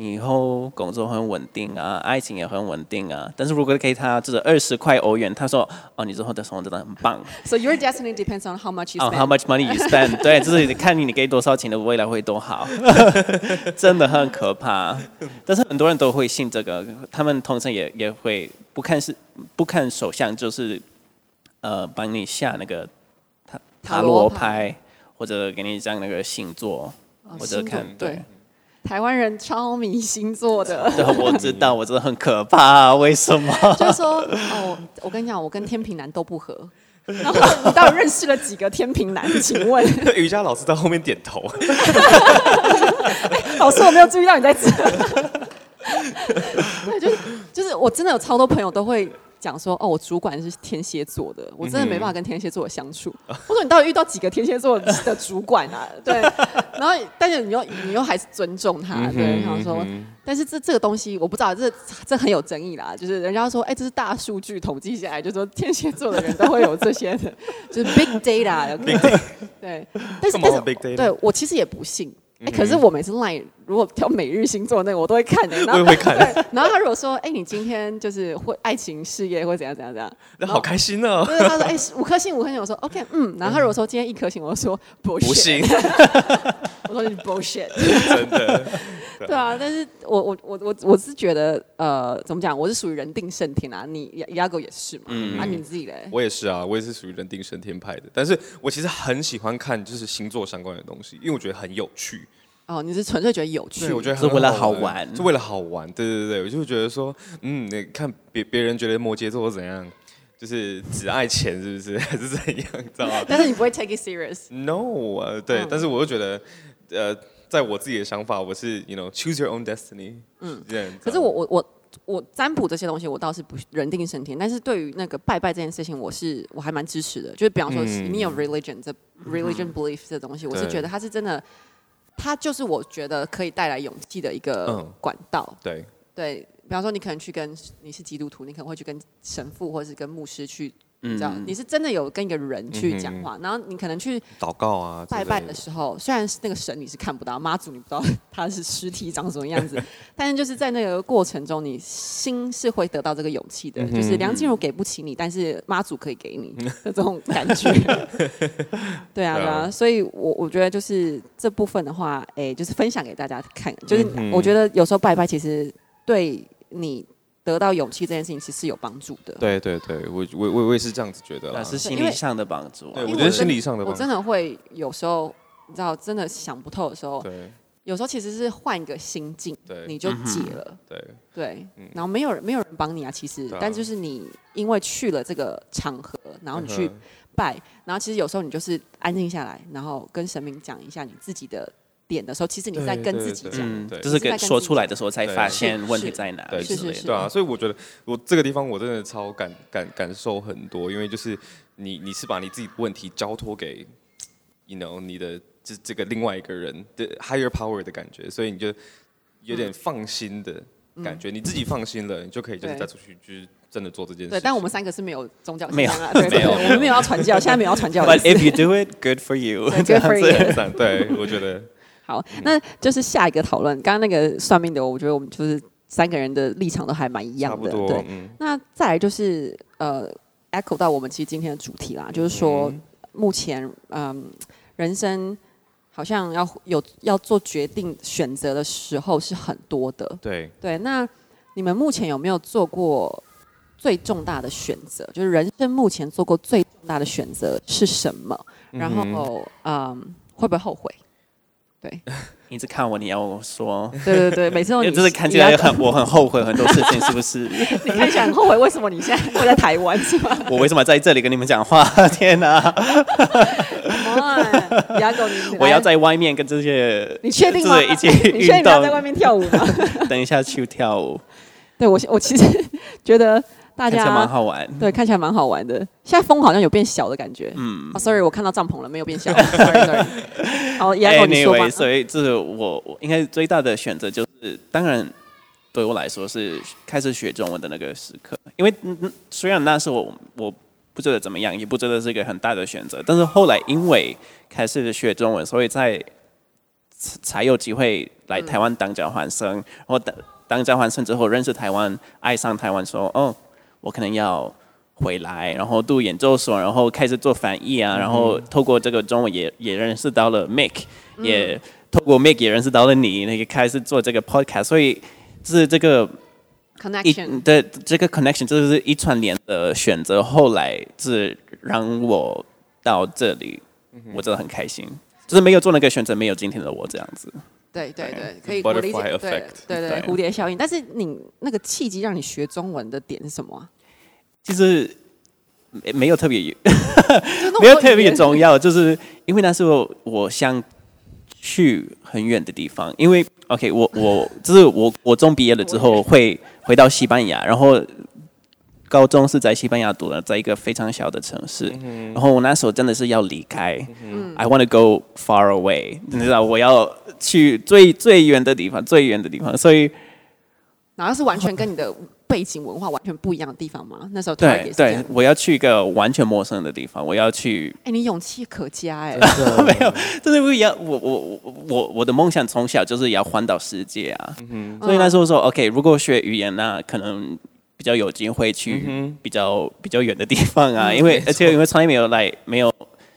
[SPEAKER 3] 你以后工作很稳定啊，爱情也很稳定啊。但是如果给他就是二十块欧元，他说，哦，你之后的生活真的很棒。
[SPEAKER 2] So your destiny depends on how much you
[SPEAKER 3] 哦、
[SPEAKER 2] spend.
[SPEAKER 3] h o w much money you spend？对，就是你看你你给多少钱的未来会多好，真的很可怕。但是很多人都会信这个，他们通常也也会不看是不看手相，就是呃帮你下那个塔塔
[SPEAKER 2] 塔罗
[SPEAKER 3] 罗
[SPEAKER 2] 牌
[SPEAKER 3] 牌，或者给你讲那个星座，
[SPEAKER 2] 哦
[SPEAKER 3] 或者看对
[SPEAKER 2] 对。台湾人超迷星座的，
[SPEAKER 3] 对，我知道，我真的很可怕，为什么？
[SPEAKER 2] 就是说，哦，我跟你讲，我跟天平男都不合。然后你到底认识了几个天平男？请问，
[SPEAKER 1] 瑜伽老师在后面点头。
[SPEAKER 2] 老师，我没有注意到你在这。对，就是就是，我真的有超多朋友都会讲说，哦，我主管是天蝎座的，我真的没办法跟天蝎座的相处。我说你到底遇到几个天蝎座的主管啊？对，然后但是你又你又还是尊重他，对，想说，但是这这个东西我不知道，这这很有争议啦。就是人家说，哎，这是大数据统计下来，就说天蝎座的人都会有这些的，就是 big data。对，但是但是对我其实也不信。哎、可是我每次 line 如果挑每日星座那个，我都会看的、然后
[SPEAKER 1] 我也会看
[SPEAKER 2] 对，然后他如果说，哎、你今天就是会爱情事业会怎样怎样怎样，
[SPEAKER 1] 那好开心哦！
[SPEAKER 2] 就是他说，哎、五颗星五颗星，我说 OK，嗯，然后他如果说今天一颗星，我就说
[SPEAKER 1] 不
[SPEAKER 2] bullshit，我说你 bullshit，
[SPEAKER 1] 真的。
[SPEAKER 2] 对啊，但是我我我我我是觉得，呃，怎么讲，我是属于人定胜天啊，你亚亚狗也是嘛，啊，你自己嘞，
[SPEAKER 1] 我也是啊，我也是属于人定胜天派的。但是我其实很喜欢看就是星座相关的东西，因为我觉得很有趣。
[SPEAKER 2] 哦，你是纯粹觉得有趣，
[SPEAKER 1] 对，我觉得
[SPEAKER 3] 是为了好玩
[SPEAKER 1] 是为了好玩。对对对，我就会觉得说，嗯，你看别别人觉得摩羯座怎样，就是只爱钱是不是，还是怎样，知道吗
[SPEAKER 2] 但是你不会 take it
[SPEAKER 1] serious，？No 呃，对，
[SPEAKER 2] 嗯
[SPEAKER 1] 但是我又觉得，呃，在我自己的想法，我是 you know choose your own destiny，嗯，这样。
[SPEAKER 2] 可是我我我我占卜这些东西，我倒是不人定胜天。但是对于那个拜拜这件事情，我是我还蛮支持的。就是比方说，
[SPEAKER 1] 嗯
[SPEAKER 2] 你有 religion 这 religion belief 这东西，我是觉得它是真的，它就是我觉得可以带来勇气的一个
[SPEAKER 1] 嗯
[SPEAKER 2] 管道。
[SPEAKER 1] 对，
[SPEAKER 2] 对，比方说你可能去跟你是基督徒，你可能会去跟神父或者是跟牧师去。这样，你是真的有跟一个人去讲话，然后你可能去
[SPEAKER 1] 祷告啊，
[SPEAKER 2] 拜拜的时候，虽然是那个神你是看不到，妈祖你不知道 他是尸体长什么样子，但是就是在那个过程中，你心是会得到这个勇气的。就是梁静茹给不起你，但是妈祖可以给你 的这种感觉。对啊，对啊，所以我我觉得就是这部分的话，哎、就是分享给大家看。就是我觉得有时候拜拜其实对你。得到勇气这件事情其实是有帮助的。
[SPEAKER 1] 对对对，我我我我也是这样子觉得啦。
[SPEAKER 3] 那。是心理上的帮助啊。
[SPEAKER 1] 对，我觉得心理上的助。
[SPEAKER 2] 真的会有时候，你知道，真的想不透的时候，
[SPEAKER 1] 对。
[SPEAKER 2] 有时候其实是换一个心境，
[SPEAKER 1] 对。
[SPEAKER 2] 你就解了。
[SPEAKER 1] 对。
[SPEAKER 2] 对
[SPEAKER 1] 嗯，
[SPEAKER 2] 然后没有人没有人帮你啊，其实。
[SPEAKER 1] 啊，
[SPEAKER 2] 但就是你因为去了这个场合，然后你去拜，然后其实有时候你就是安静下来，然后跟神明讲一下你自己的点的时候，其实你在跟自己讲。
[SPEAKER 3] 就是给说出来的时候才发现问题在哪
[SPEAKER 1] 对。
[SPEAKER 2] 是是是
[SPEAKER 1] 对啊，所以我觉得我这个地方我真的超感感感受很多，因为就是你你是把你自己的问题交托给，you know 你的这这个另外一个人的 higher power 的感觉，所以你就有点放心的感觉，你自己放心了，你就可以就是再出去就是真的做这件事。
[SPEAKER 2] 对，但我们三个是没有宗教
[SPEAKER 3] 没有
[SPEAKER 2] 信仰啊，对。对。
[SPEAKER 3] 没有，
[SPEAKER 2] 我们没有要传教，现在没有要传教的
[SPEAKER 3] But if。you do it, good for you
[SPEAKER 2] good for you，
[SPEAKER 1] 对我觉得
[SPEAKER 2] 好，那就是下一个讨论。刚刚那个算命的，我觉得我们就是三个人的立场都还蛮一样的。对，，
[SPEAKER 1] 嗯，
[SPEAKER 2] 那再来就是呃，echo 到我们其实今天的主题啦，就是说
[SPEAKER 1] 嗯
[SPEAKER 2] 目前嗯，人生好像要有要做决定选择的时候是很多的。
[SPEAKER 1] 对，
[SPEAKER 2] 对，那你们目前有没有做过最重大的选择？就是人生目前做过最重大的选择是什么？然后嗯，会不会后悔？对，
[SPEAKER 3] 你 一直看我，你要我说，
[SPEAKER 2] 对对对，每次都 你
[SPEAKER 3] 就是看起来很我很后悔很多事情，是不是？
[SPEAKER 2] 你看起来很后悔，为什么你现在会在台湾是吗？
[SPEAKER 3] 我为什么在这里跟你们讲话？天哪！
[SPEAKER 2] 牙狗，你
[SPEAKER 3] 我要在外面跟这些
[SPEAKER 2] 你确定吗？
[SPEAKER 3] 就是一起
[SPEAKER 2] 你确定你要在外面跳舞吗？
[SPEAKER 3] 等一下去跳舞，
[SPEAKER 2] 对我，我其实觉得大
[SPEAKER 3] 家蛮好玩。
[SPEAKER 2] 对看起来蛮好玩的。现在风好像有变小的感觉。
[SPEAKER 3] 嗯
[SPEAKER 2] 啊，sorry，我看到帐篷了，没有变小。sorry sorry。好，牙狗你说吧。
[SPEAKER 3] ，anyway，所以这是我我应该最大的选择就是，当然对我来说是开始学中文的那个时刻，因为嗯嗯虽然那时候我我不觉得怎么样，也不觉得是一个很大的选择，但是后来因为开始学中文，所以在才有机会来台湾当交换生，然后当当交换生之后认识台湾，爱上台湾，说哦，我可能要回来，然后读研究所，然后开始做翻译啊，然后透过这个中文也也认识到了 Mick，、也透过 Make 也认识到了你，那个开始做这个 podcast，所以是这个
[SPEAKER 2] connection。
[SPEAKER 3] 对这个 connection 就是一串联的选择，后来是让我到这里，我真的很开心。就是没有做那个选择，没有今天的我这样子。
[SPEAKER 2] 对对对，可以理解。对对对，
[SPEAKER 3] 对
[SPEAKER 2] 蝴蝶效应。但是你那个契机让你学中文的点是什么啊？
[SPEAKER 3] 其实没没有特别
[SPEAKER 2] 就那么
[SPEAKER 3] 没有特别重要，就是因为那时候我想去很远的地方，因为 OK，我我就是我我中毕业了之后会回到西班牙，然后高中是在西班牙读的，在一个非常小的城市，然后我那时候真的是要离开、i want to go far away，你知道我要去最最远的地方，最远的地方，所以
[SPEAKER 2] 然后是完全跟你的背景文化完全不一样的地方吗？那时候
[SPEAKER 3] 对对我要去一个完全陌生的地方，我要去
[SPEAKER 2] 哎，你勇气可嘉哎。
[SPEAKER 3] 没有，真的不一样。我我我我我的梦想从小就是要环岛世界啊，所以那时候说 OK，如果学语言那可能比较有机会去比较比较远的地方啊，因为而且因为从来没有来没有，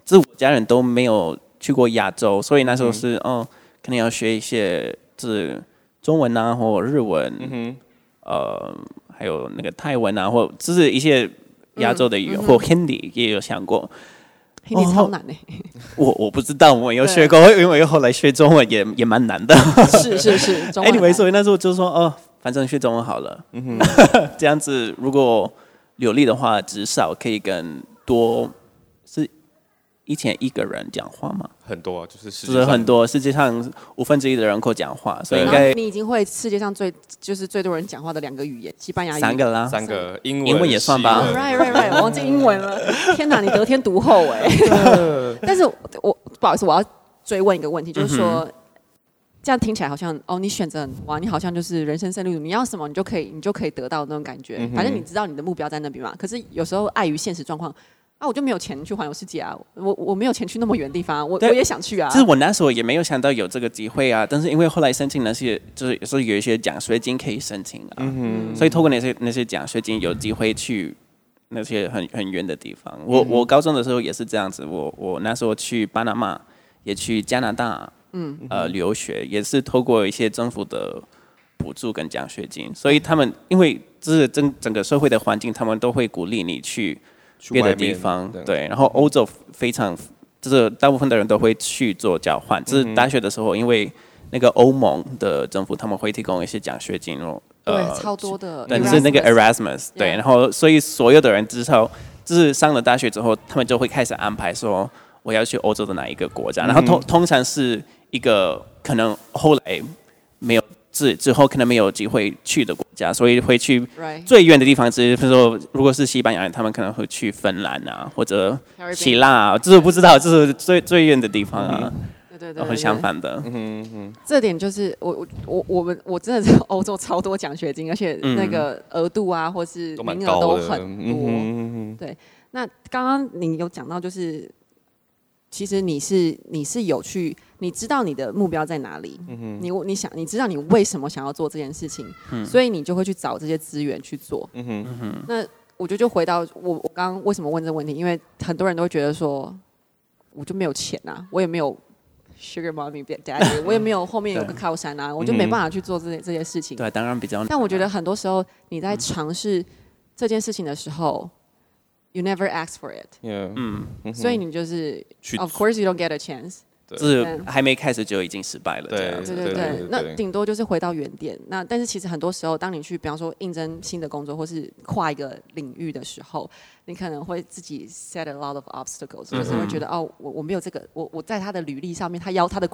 [SPEAKER 3] 就是我家人都没有去过亚洲，所以那时候是哦，可能要学一些就是中文啊或日文，呃，还有那个泰文啊，或就是一些亚洲的语言或 Hindi 也有想过。
[SPEAKER 2] 嘿你超难哎。
[SPEAKER 3] 我我不知道，我有学过，因为后来学中文也 也蛮难的。
[SPEAKER 2] 是是是，中文很
[SPEAKER 3] anyway，所以那时候就说哦，反正学中文好了，这样子如果流利的话，至少可以跟多是以前一个人讲话吗，
[SPEAKER 1] 很多啊，就是世
[SPEAKER 3] 就是
[SPEAKER 1] 界上
[SPEAKER 3] 很多世界上五分之一的人口讲话，所以应
[SPEAKER 2] 然后
[SPEAKER 3] 该
[SPEAKER 2] 你已经会世界上最就是最多人讲话的两个语言，西班牙语。
[SPEAKER 3] 三个啦。
[SPEAKER 1] 三个英文
[SPEAKER 3] 英文也算吧
[SPEAKER 1] 西文
[SPEAKER 2] Right, right, right！我忘记英文了。天哪，你得天独厚哎！但是我我不好意思，我要追问一个问题，就是说，这样听起来好像哦，你选择很哇，你好像就是人生胜利组，你要什么你就可以，你就可以得到那种感觉。反正你知道你的目标在那边嘛。可是有时候碍于现实状况啊，我就没有钱去环游世界啊，我我没有钱去那么远的地方啊，我我也想去啊。
[SPEAKER 3] 其实我那时候也没有想到有这个机会啊，但是因为后来申请那些，就是有时候有一些奖学金可以申请啊，所以透过那些那些奖学金有机会去那些很很远的地方。我我高中的时候也是这样子，我我那时候去巴拿马，也去加拿大，嗯，呃，留学也是透过一些政府的补助跟奖学金，所以他们因为这是整整个社会的环境，他们都会鼓励你去别的地方，
[SPEAKER 1] 对
[SPEAKER 3] 对。然后欧洲非常，就是大部分的人都会去做交换。就是大学的时候，因为那个欧盟的政府他们会提供一些奖学金哦，
[SPEAKER 2] 对，超多的。
[SPEAKER 3] 但，是那个
[SPEAKER 2] Erasmus
[SPEAKER 3] 对。然后所以所有的人之后，就是上了大学之后，他们就会开始安排说我要去欧洲的哪一个国家，然后通通常是一个可能后来之之后可能没有机会去的国家，所以会去最远的地方，只是比如说如果是西班牙人，他们可能会去芬兰啊，或者希腊啊，这是不知道，这是最最远的地方啊，
[SPEAKER 2] 对对对，
[SPEAKER 3] 相反的，嗯嗯
[SPEAKER 2] 这点就是我我我我们我真的是欧洲超多奖学金，而且那个额度啊，或是
[SPEAKER 1] 都蛮
[SPEAKER 2] 名额都
[SPEAKER 1] 高的，
[SPEAKER 2] 很多。
[SPEAKER 1] 嗯哼
[SPEAKER 2] 那刚刚你有讲到，就是其实你是你是有去，你知道你的目标在哪里，你你想你知道你为什么想要做这件事情，所以你就会去找这些资源去做。
[SPEAKER 1] 嗯哼，
[SPEAKER 2] 那我觉得就回到我我刚刚为什么问这个问题，因为很多人都会觉得说，我就没有钱啊，我也没有 sugar mommy daddy，我也没有后面有个靠山啊，我就没办法去做这些这些事情。
[SPEAKER 3] 对，当然比较。
[SPEAKER 2] 但我觉得很多时候你在尝试这件事情的时候，you never ask for it，、
[SPEAKER 1] ，Yeah，
[SPEAKER 3] 嗯，
[SPEAKER 2] 所以你就是，of course you don't get a chance。
[SPEAKER 3] 就是还没开始就已经失败了，
[SPEAKER 1] 对
[SPEAKER 3] 这样子。
[SPEAKER 2] 对对
[SPEAKER 1] 对
[SPEAKER 2] 对，那顶多就是回到原点。那但是其实很多时候，当你去比方说应征新的工作，或是跨一个领域的时候，你可能会自己 set a lot of obstacles，、就是会觉得哦，我我没有这个，我我在他的履历上面，他要他的，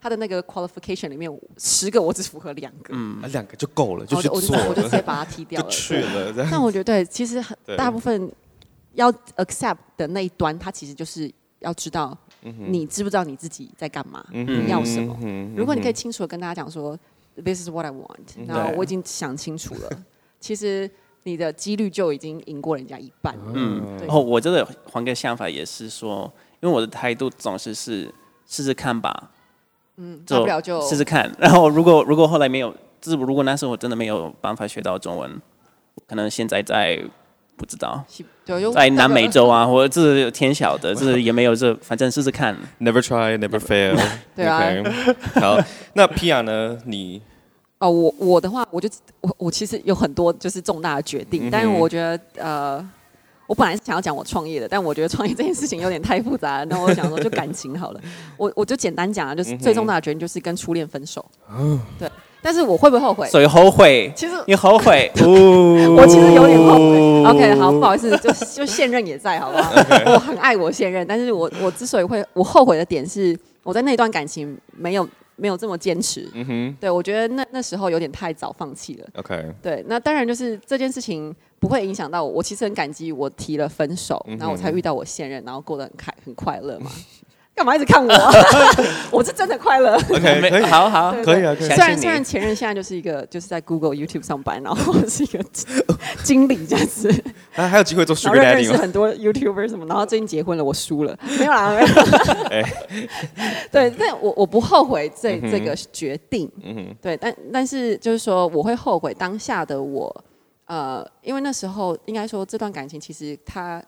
[SPEAKER 2] 他的那个 qualification 里面十个我只符合两个，
[SPEAKER 1] 嗯。两个就够了，就去
[SPEAKER 2] 然后我就
[SPEAKER 1] 做
[SPEAKER 2] 我就直接，把它踢掉
[SPEAKER 1] 就
[SPEAKER 2] 了。
[SPEAKER 1] 去了，
[SPEAKER 2] 但我觉得对，其实很大部分要 accept 的那一端，他其实就是要知道你知不知道你自己在干嘛，你要什么。
[SPEAKER 1] 嗯
[SPEAKER 2] 如果你可以清楚的跟大家讲说，this is what I want，然后我已经想清楚了，其实你的几率就已经赢过人家一半。
[SPEAKER 3] 嗯，
[SPEAKER 2] 对。
[SPEAKER 3] 然后我这个换个想法也是说，因为我的态度总是是试试看吧，
[SPEAKER 2] 嗯，大不了就
[SPEAKER 3] 试试看。然后如果如果后来没有，就是如果那时候我真的没有办法学到中文，可能现在在不知道。在南美洲啊，或者这天晓得，这也没有这，反正试试看。
[SPEAKER 1] Never try, never fail。
[SPEAKER 2] 对啊。
[SPEAKER 1] 好，那 Pia 呢？你
[SPEAKER 2] 哦，我我的话，我就我我其实有很多就是重大的决定，但是我觉得呃，我本来是想要讲我创业的，但我觉得创业这件事情有点太复杂了，那我想说就感情好了，我我就简单讲啊，就是最重大的决定就是跟初恋分手，嗯对，但是我会不会后悔？
[SPEAKER 3] 所以后悔，
[SPEAKER 2] 其实
[SPEAKER 3] 你后悔，
[SPEAKER 2] 我其实有点后悔。OK，好，不好意思，就就现任也在，好不好？我很爱我现任，但是我我之所以会我后悔的点是，我在那段感情没有没有这么坚持。
[SPEAKER 1] 嗯哼
[SPEAKER 2] 对，我觉得那那时候有点太早放弃了。
[SPEAKER 1] ，OK，
[SPEAKER 2] 对，那当然就是这件事情不会影响到我。我其实很感激我提了分手，然后我才遇到我现任，然后过得很开很快乐嘛。干嘛一直看我啊？我是真的快乐。
[SPEAKER 1] OK，可以，
[SPEAKER 3] 好好，
[SPEAKER 1] 可以啊，可以
[SPEAKER 2] 虽
[SPEAKER 1] 啊。
[SPEAKER 2] 然虽然前任现在就是一个就是在 Google、YouTube 上班，然后是一个经理这样子，
[SPEAKER 1] 还还有机会做 Sugar
[SPEAKER 2] 认
[SPEAKER 1] Daddy 吗？
[SPEAKER 2] 识很多 YouTuber 什么，然后最近结婚了，我输了，没有啦，没有。对，但我我不后悔这这个决定，
[SPEAKER 1] 嗯哼，
[SPEAKER 2] 对，但但是就是说，我会后悔当下的我，呃，因为那时候应该说这段感情其实它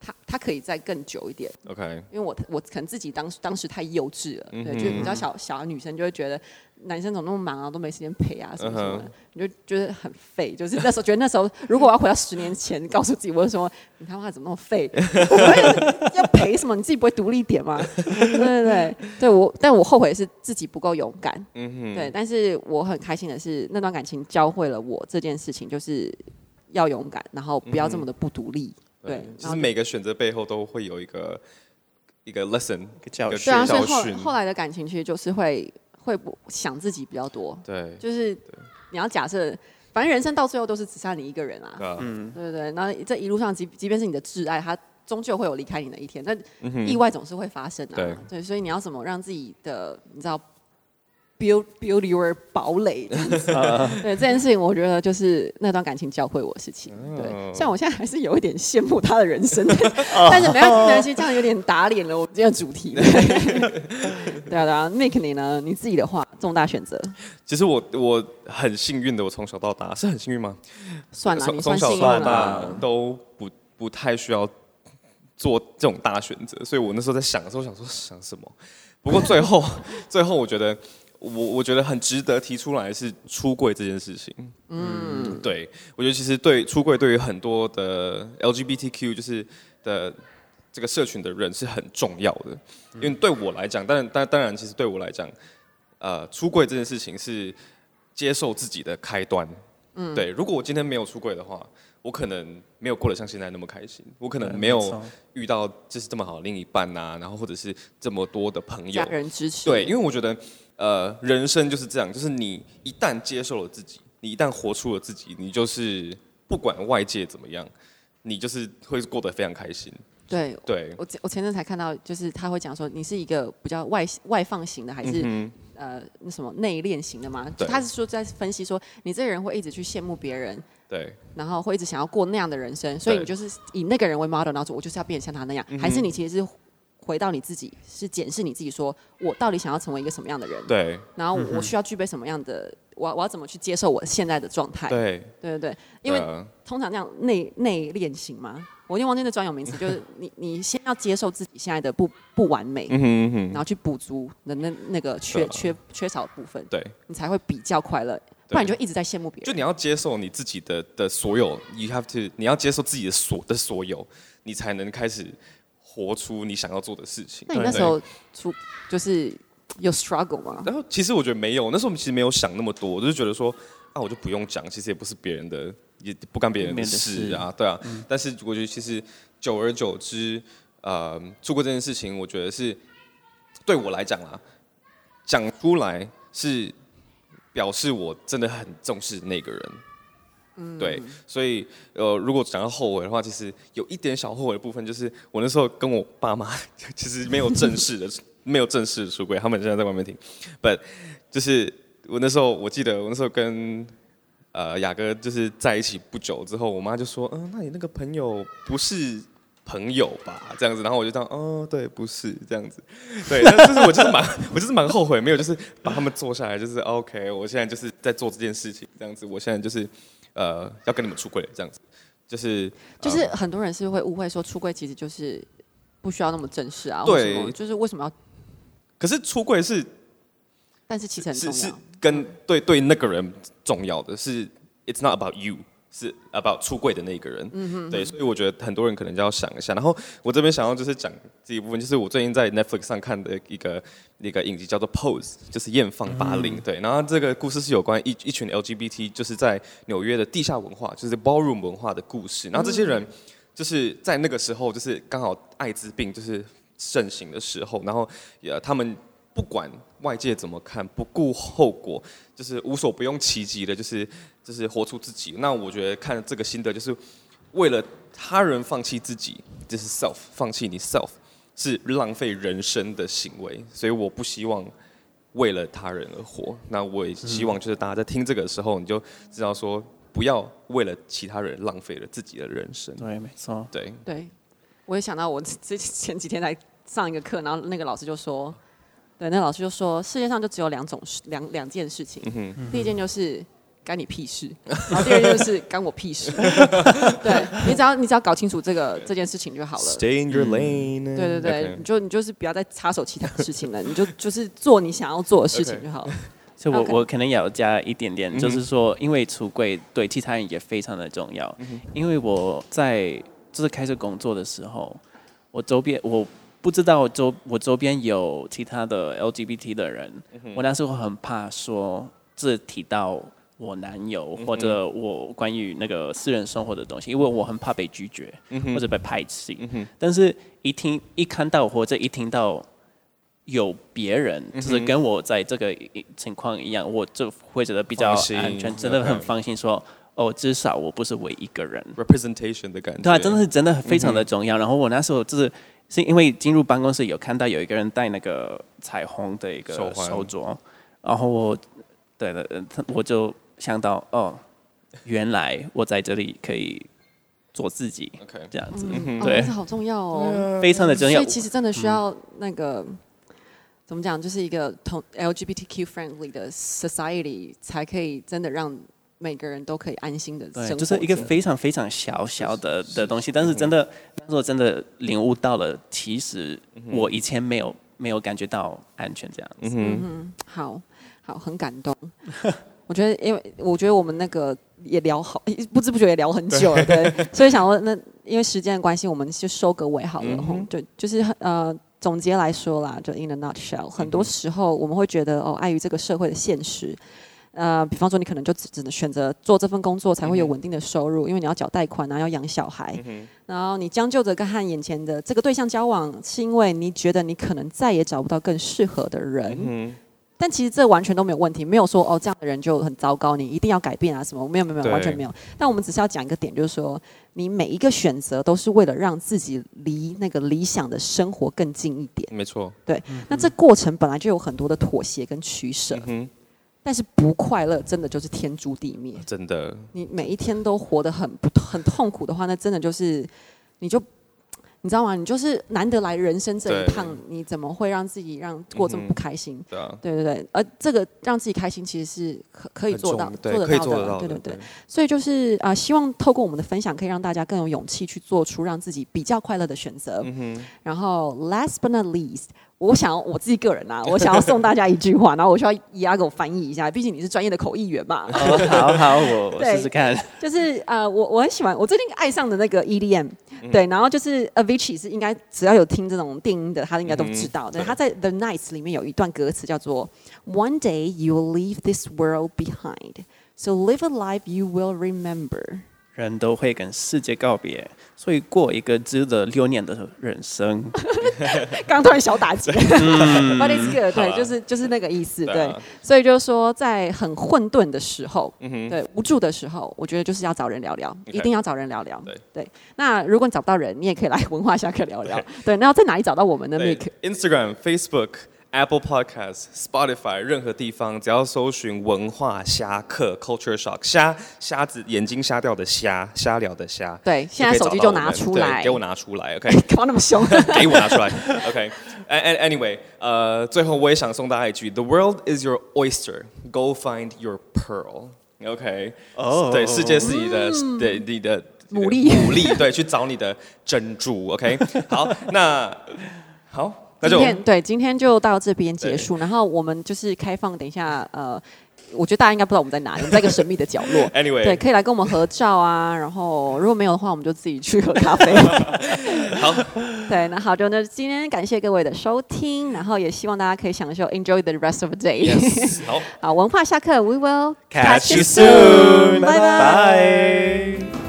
[SPEAKER 2] 它它可以再更久一点
[SPEAKER 1] ，OK，
[SPEAKER 2] 因为我我可能自己当时当时太幼稚了，
[SPEAKER 1] 嗯
[SPEAKER 2] 对，就你知道小小的女生就会觉得男生怎么那么忙啊，都没时间陪啊什么什么的
[SPEAKER 1] 嗯，
[SPEAKER 2] 你就觉得很废。就是那时候觉得那时候，如果我要回到十年前，告诉自己，我就说你他妈怎么那么废？我要陪什么？你自己不会独立一点吗？对 对对，对我，但我后悔的是自己不够勇敢。
[SPEAKER 1] 嗯哼，
[SPEAKER 2] 对，但是我很开心的是，那段感情教会了我这件事情，就是要勇敢，然后不要这么的不独立。对，
[SPEAKER 1] 其
[SPEAKER 2] 然后
[SPEAKER 1] 实每个选择背后都会有一个一个 lesson，一个
[SPEAKER 3] 教训
[SPEAKER 2] 对啊，所以。后后来的感情其实就是会会不想自己比较多，
[SPEAKER 1] 对，
[SPEAKER 2] 就是你要假设，反正人生到最后都是只剩你一个人啊，
[SPEAKER 1] 啊，
[SPEAKER 3] 嗯，
[SPEAKER 2] 对对对。那这一路上，即即便是你的挚爱，他终究会有离开你的一天，但意外总是会发生啊。
[SPEAKER 1] 对
[SPEAKER 2] 对，所以你要怎么让自己的你知道 build build your 堡垒这样子？对这件事情，我觉得就是那段感情教会我的事情。对，虽然我现在还是有一点羡慕他的人生，但是没关系，没关系，这样有点打脸了我们今天的主题。对啊，对啊，Make 你呢？你自己的话，重大选择，
[SPEAKER 1] 其实我我很幸运的，我从小到大是很幸运吗？
[SPEAKER 2] 算了，
[SPEAKER 1] 从小到大。都不不太需要做这种大选择，所以我那时候在想的时候，想说想什么？不过最后最后我觉得我我觉得很值得提出来是出柜这件事情。嗯，对我觉得其实对出柜对于很多的 LGBTQ 就是的这个社群的人是很重要的，因为对我来讲，当然当当然其实对我来讲，呃，出柜这件事情是接受自己的开端。嗯，对，如果我今天没有出柜的话，我可能没有过得像现在那么开心，我可能没有遇到就是这么好的另一半呐、然后或者是这么多的朋友
[SPEAKER 2] 家，人支持，
[SPEAKER 1] 对，因为我觉得，呃，人生就是这样，就是你一旦接受了自己，你一旦活出了自己，你就是不管外界怎么样，你就是会过得非常开心。
[SPEAKER 2] 对。
[SPEAKER 1] 对，
[SPEAKER 2] 我前我前阵才看到，就是他会讲说，你是一个比较外外放型的，还是、
[SPEAKER 1] 嗯
[SPEAKER 2] 呃那什么内敛型的吗？
[SPEAKER 1] 对
[SPEAKER 2] 他是说在分析说，你这个人会一直去羡慕别人，
[SPEAKER 1] 对，
[SPEAKER 2] 然后会一直想要过那样的人生，所以你就是以那个人为 model，然后说我就是要变得像他那样，
[SPEAKER 1] 嗯
[SPEAKER 2] 还是你其实是回到你自己，是检视你自己说，我到底想要成为一个什么样的人？
[SPEAKER 1] 对，
[SPEAKER 2] 然后我需要具备什么样的，我要我要怎么去接受我现在的状态？
[SPEAKER 1] 对，
[SPEAKER 2] 对对对，因为
[SPEAKER 1] 呃
[SPEAKER 2] 通常这样内内练型嘛，我已经忘记那专有名词，就是你你先要接受自己现在的不不完美，
[SPEAKER 1] 嗯哼嗯哼，
[SPEAKER 2] 然后去补足的那那个缺缺缺少的部分，
[SPEAKER 1] 对，
[SPEAKER 2] 你才会比较快乐，不然你就一直在羡慕别人。
[SPEAKER 1] 就你要接受你自己的的所有，you have to，你要接受自己的所的所有，你才能开始活出你想要做的事情。
[SPEAKER 2] 那你那时候出就是有 struggle 吗？
[SPEAKER 1] 然后其实我觉得没有，那时候我们其实没有想那么多，我就是觉得说啊，我就不用讲，其实也不是别人的，也不干别人的
[SPEAKER 3] 别人的
[SPEAKER 1] 事啊，对啊。但是我觉得其实久而久之，呃，做过这件事情，我觉得是对我来讲啊，讲出来是表示我真的很重视那个人。对，所以呃，如果讲到后悔的话，其实有一点小后悔的部分，就是我那时候跟我爸妈 其实没有正式的，没有正式的出轨，他们现在在外面听，but 就是我那时候我记得我那时候跟呃雅哥就是在一起不久之后，我妈就说，嗯、那你那个朋友不是朋友吧？这样子，然后我就这样，哦，对，不是。这样子，对，但就是我就是蛮我就是蛮后悔，没有就是把他们坐下来，就是 OK，我现在就是在做这件事情，这样子，我现在就是呃要跟你们出柜，这样子，就是
[SPEAKER 2] 就是很多人是会误会说出柜其实就是不需要那么正式啊，
[SPEAKER 1] 对
[SPEAKER 2] 为什么就是为什么要？
[SPEAKER 1] 可是出柜是
[SPEAKER 2] 但是其实很重
[SPEAKER 1] 是是。跟对对那个人重要的是，it's not about you，是 about 出柜的那个人。嗯哼对，所以我觉得很多人可能就要想一下。然后我这边想要就是讲这一部分，就是我最近在 Netflix 上看的一个一个影集叫做 Pose，就是艳放八零、对，然后这个故事是有关一一群 LGBT，就是在纽约的地下文化，就是 ballroom 文化的故事。然后这些人就是在那个时候，就是刚好艾滋病就是盛行的时候，然后也他们不管外界怎么看，不顾后果，就是无所不用其极的，就是就是活出自己。那我觉得看这个心得，就是为了他人放弃自己，就是 self，放弃你 self 是浪费人生的行为，所以我不希望。为了他人而活，那我也希望就是大家在听这个的时候，你就知道说，不要为了其他人浪费了自己的人生。
[SPEAKER 3] 对，没错。
[SPEAKER 1] 对，
[SPEAKER 2] 对，我也想到我之前几天来上一个课，然后那个老师就说，对，那老师就说，世界上就只有两种事，两两件事情，
[SPEAKER 1] 嗯
[SPEAKER 2] 第一件就是。干你屁事，然后第二件就是干我屁事。对你只要你只要搞清楚这个这件事情就好了。
[SPEAKER 1] Stay in your lane。
[SPEAKER 2] 对对对你就你就是不要再插手其他事情了，你就就是做你想要做的事情就好了。
[SPEAKER 3] 所以我我可能也要加一点点，就是说，因为橱柜对其他人也非常的重要。因为我在就是开始工作的时候，我周边我不知道周我周边有其他的 LGBT 的人，我那时候很怕说这提到我男友、或者我关于那个私人生活的东西，因为我很怕被拒绝、或者被排斥。但是一听一看到或者一听到有别人就是跟我在这个情况一样，我就会觉得比较安全，真的很放心说。哦，至少我不是唯一一个人。
[SPEAKER 1] representation 的感觉。
[SPEAKER 3] 对啊，真的是真的非常的重要。然后我那时候就是是因为进入办公室有看到有一个人戴那个彩虹的一个
[SPEAKER 1] 手
[SPEAKER 3] 手镯，然后我对的，呃他我就想到哦，原来我在这里可以做自己
[SPEAKER 1] OK，
[SPEAKER 3] 这样子，
[SPEAKER 2] 哦，
[SPEAKER 3] 对。
[SPEAKER 2] 这好重要哦。
[SPEAKER 3] 非常的重要。
[SPEAKER 2] 所以。其实真的需要那个、怎么讲，就是一个同 LGBTQ friendly 的 society 才可以真的让每个人都可以安心的生活
[SPEAKER 3] 对，就是一个非常非常小小的的东西，但是真的那时候真的领悟到了，其实我以前没有没有感觉到安全这样子。
[SPEAKER 1] 嗯哼，
[SPEAKER 2] 好。好，很感动。我觉得，因为我觉得我们那个也聊好，不知不觉也聊很久了，对。所以想说，那因为时间的关系，我们就收个尾好了。
[SPEAKER 1] 嗯哼
[SPEAKER 2] 就就是呃，总结来说啦，就 in a nutshell，很多时候我们会觉得哦，碍于这个社会的现实。呃，比方说，你可能就只只能选择做这份工作，才会有稳定的收入，因为你要缴贷款啊，要养小孩。然后你将就着跟和眼前的这个对象交往，是因为你觉得你可能再也找不到更适合的人。
[SPEAKER 1] 嗯
[SPEAKER 2] 但其实这完全都没有问题，没有说哦这样的人就很糟糕，你一定要改变啊什么？没有没有没有，完全没有。但我们只是要讲一个点，就是说你每一个选择都是为了让自己离那个理想的生活更近一点。
[SPEAKER 1] 没错，对
[SPEAKER 2] 那这过程本来就有很多的妥协跟取舍，但是不快乐真的就是天诛地灭。
[SPEAKER 1] 真的，
[SPEAKER 2] 你每一天都活得很不很痛苦的话，那真的就是你就你知道吗？你就是难得来人生这一趟，你怎么会让自己让过这么不开心？
[SPEAKER 1] 对啊，
[SPEAKER 2] 对对对，而这个让自己开心其实是可可以做到做得到的，
[SPEAKER 1] 到的，
[SPEAKER 2] 对对对。所以就是啊、呃希望透过我们的分享，可以让大家更有勇气去做出让自己比较快乐的选择。
[SPEAKER 1] 嗯，
[SPEAKER 2] 然后，last but not least，我想要我自己个人啊，我想要送大家一句话，然后我需要伊亚给我翻译一下，毕竟你是专业的口译员嘛。
[SPEAKER 3] 哦，好好，我试试看。
[SPEAKER 2] 就是呃，我我很喜欢，我最近爱上的那个 EDM，、对，
[SPEAKER 1] 嗯
[SPEAKER 2] 然后就是 Avicii 是应该只要有听这种电音的，他应该都知道。对，
[SPEAKER 1] 对
[SPEAKER 2] 他在 The Nights 里面有一段歌词叫做 One day you will leave this world behind, so live a life you will remember。
[SPEAKER 3] 人都会跟世界告别，所以过一个值得留念的人生。
[SPEAKER 2] 刚刚突然小打击、but it's good，对，就是就是那个意思，对。
[SPEAKER 1] 啊
[SPEAKER 2] 所以就是说，在很混沌的时候，对无助的时候，我觉得就是要找人聊聊一定要找人聊聊。
[SPEAKER 1] 对
[SPEAKER 2] 那如果你找不到人，你也可以来文化下课聊聊。对，那要在哪里找到我们呢
[SPEAKER 1] 对？Mick，Instagram、Facebook、Apple Podcast、Spotify，任何地方只要搜寻“文化虾客 ”（Culture Shock），虾虾子眼睛瞎掉的虾，瞎聊的虾。
[SPEAKER 2] 对，现在手机就拿出来，
[SPEAKER 1] 给我拿出来，OK。
[SPEAKER 2] 干嘛那么凶？
[SPEAKER 1] 给我拿出来，OK。And anyway，呃，最后我也想送大家一句：The world is your oyster. Go find your pearl. OK。
[SPEAKER 3] 哦
[SPEAKER 1] 对，世界是你的，对你的
[SPEAKER 2] 嗯牡蛎
[SPEAKER 1] 牡蛎，对，去找你的珍珠。OK。好，那好，那就
[SPEAKER 2] 今天对，今天就到这边结束。然后我们就是开放，等一下呃，我觉得大家应该不知道我们在哪里，我们在一个神秘的角落。
[SPEAKER 1] Anyway，
[SPEAKER 2] 对，可以来跟我们合照啊。然后如果没有的话，我们就自己去喝咖啡。
[SPEAKER 1] 好，
[SPEAKER 2] 对，那好，就那今天感谢各位的收听，然后也希望大家可以享受 enjoy the rest of the day。
[SPEAKER 1] Yes，好
[SPEAKER 2] 好，文化下课，we will
[SPEAKER 1] Catch you soon，
[SPEAKER 2] 拜拜。
[SPEAKER 3] 拜。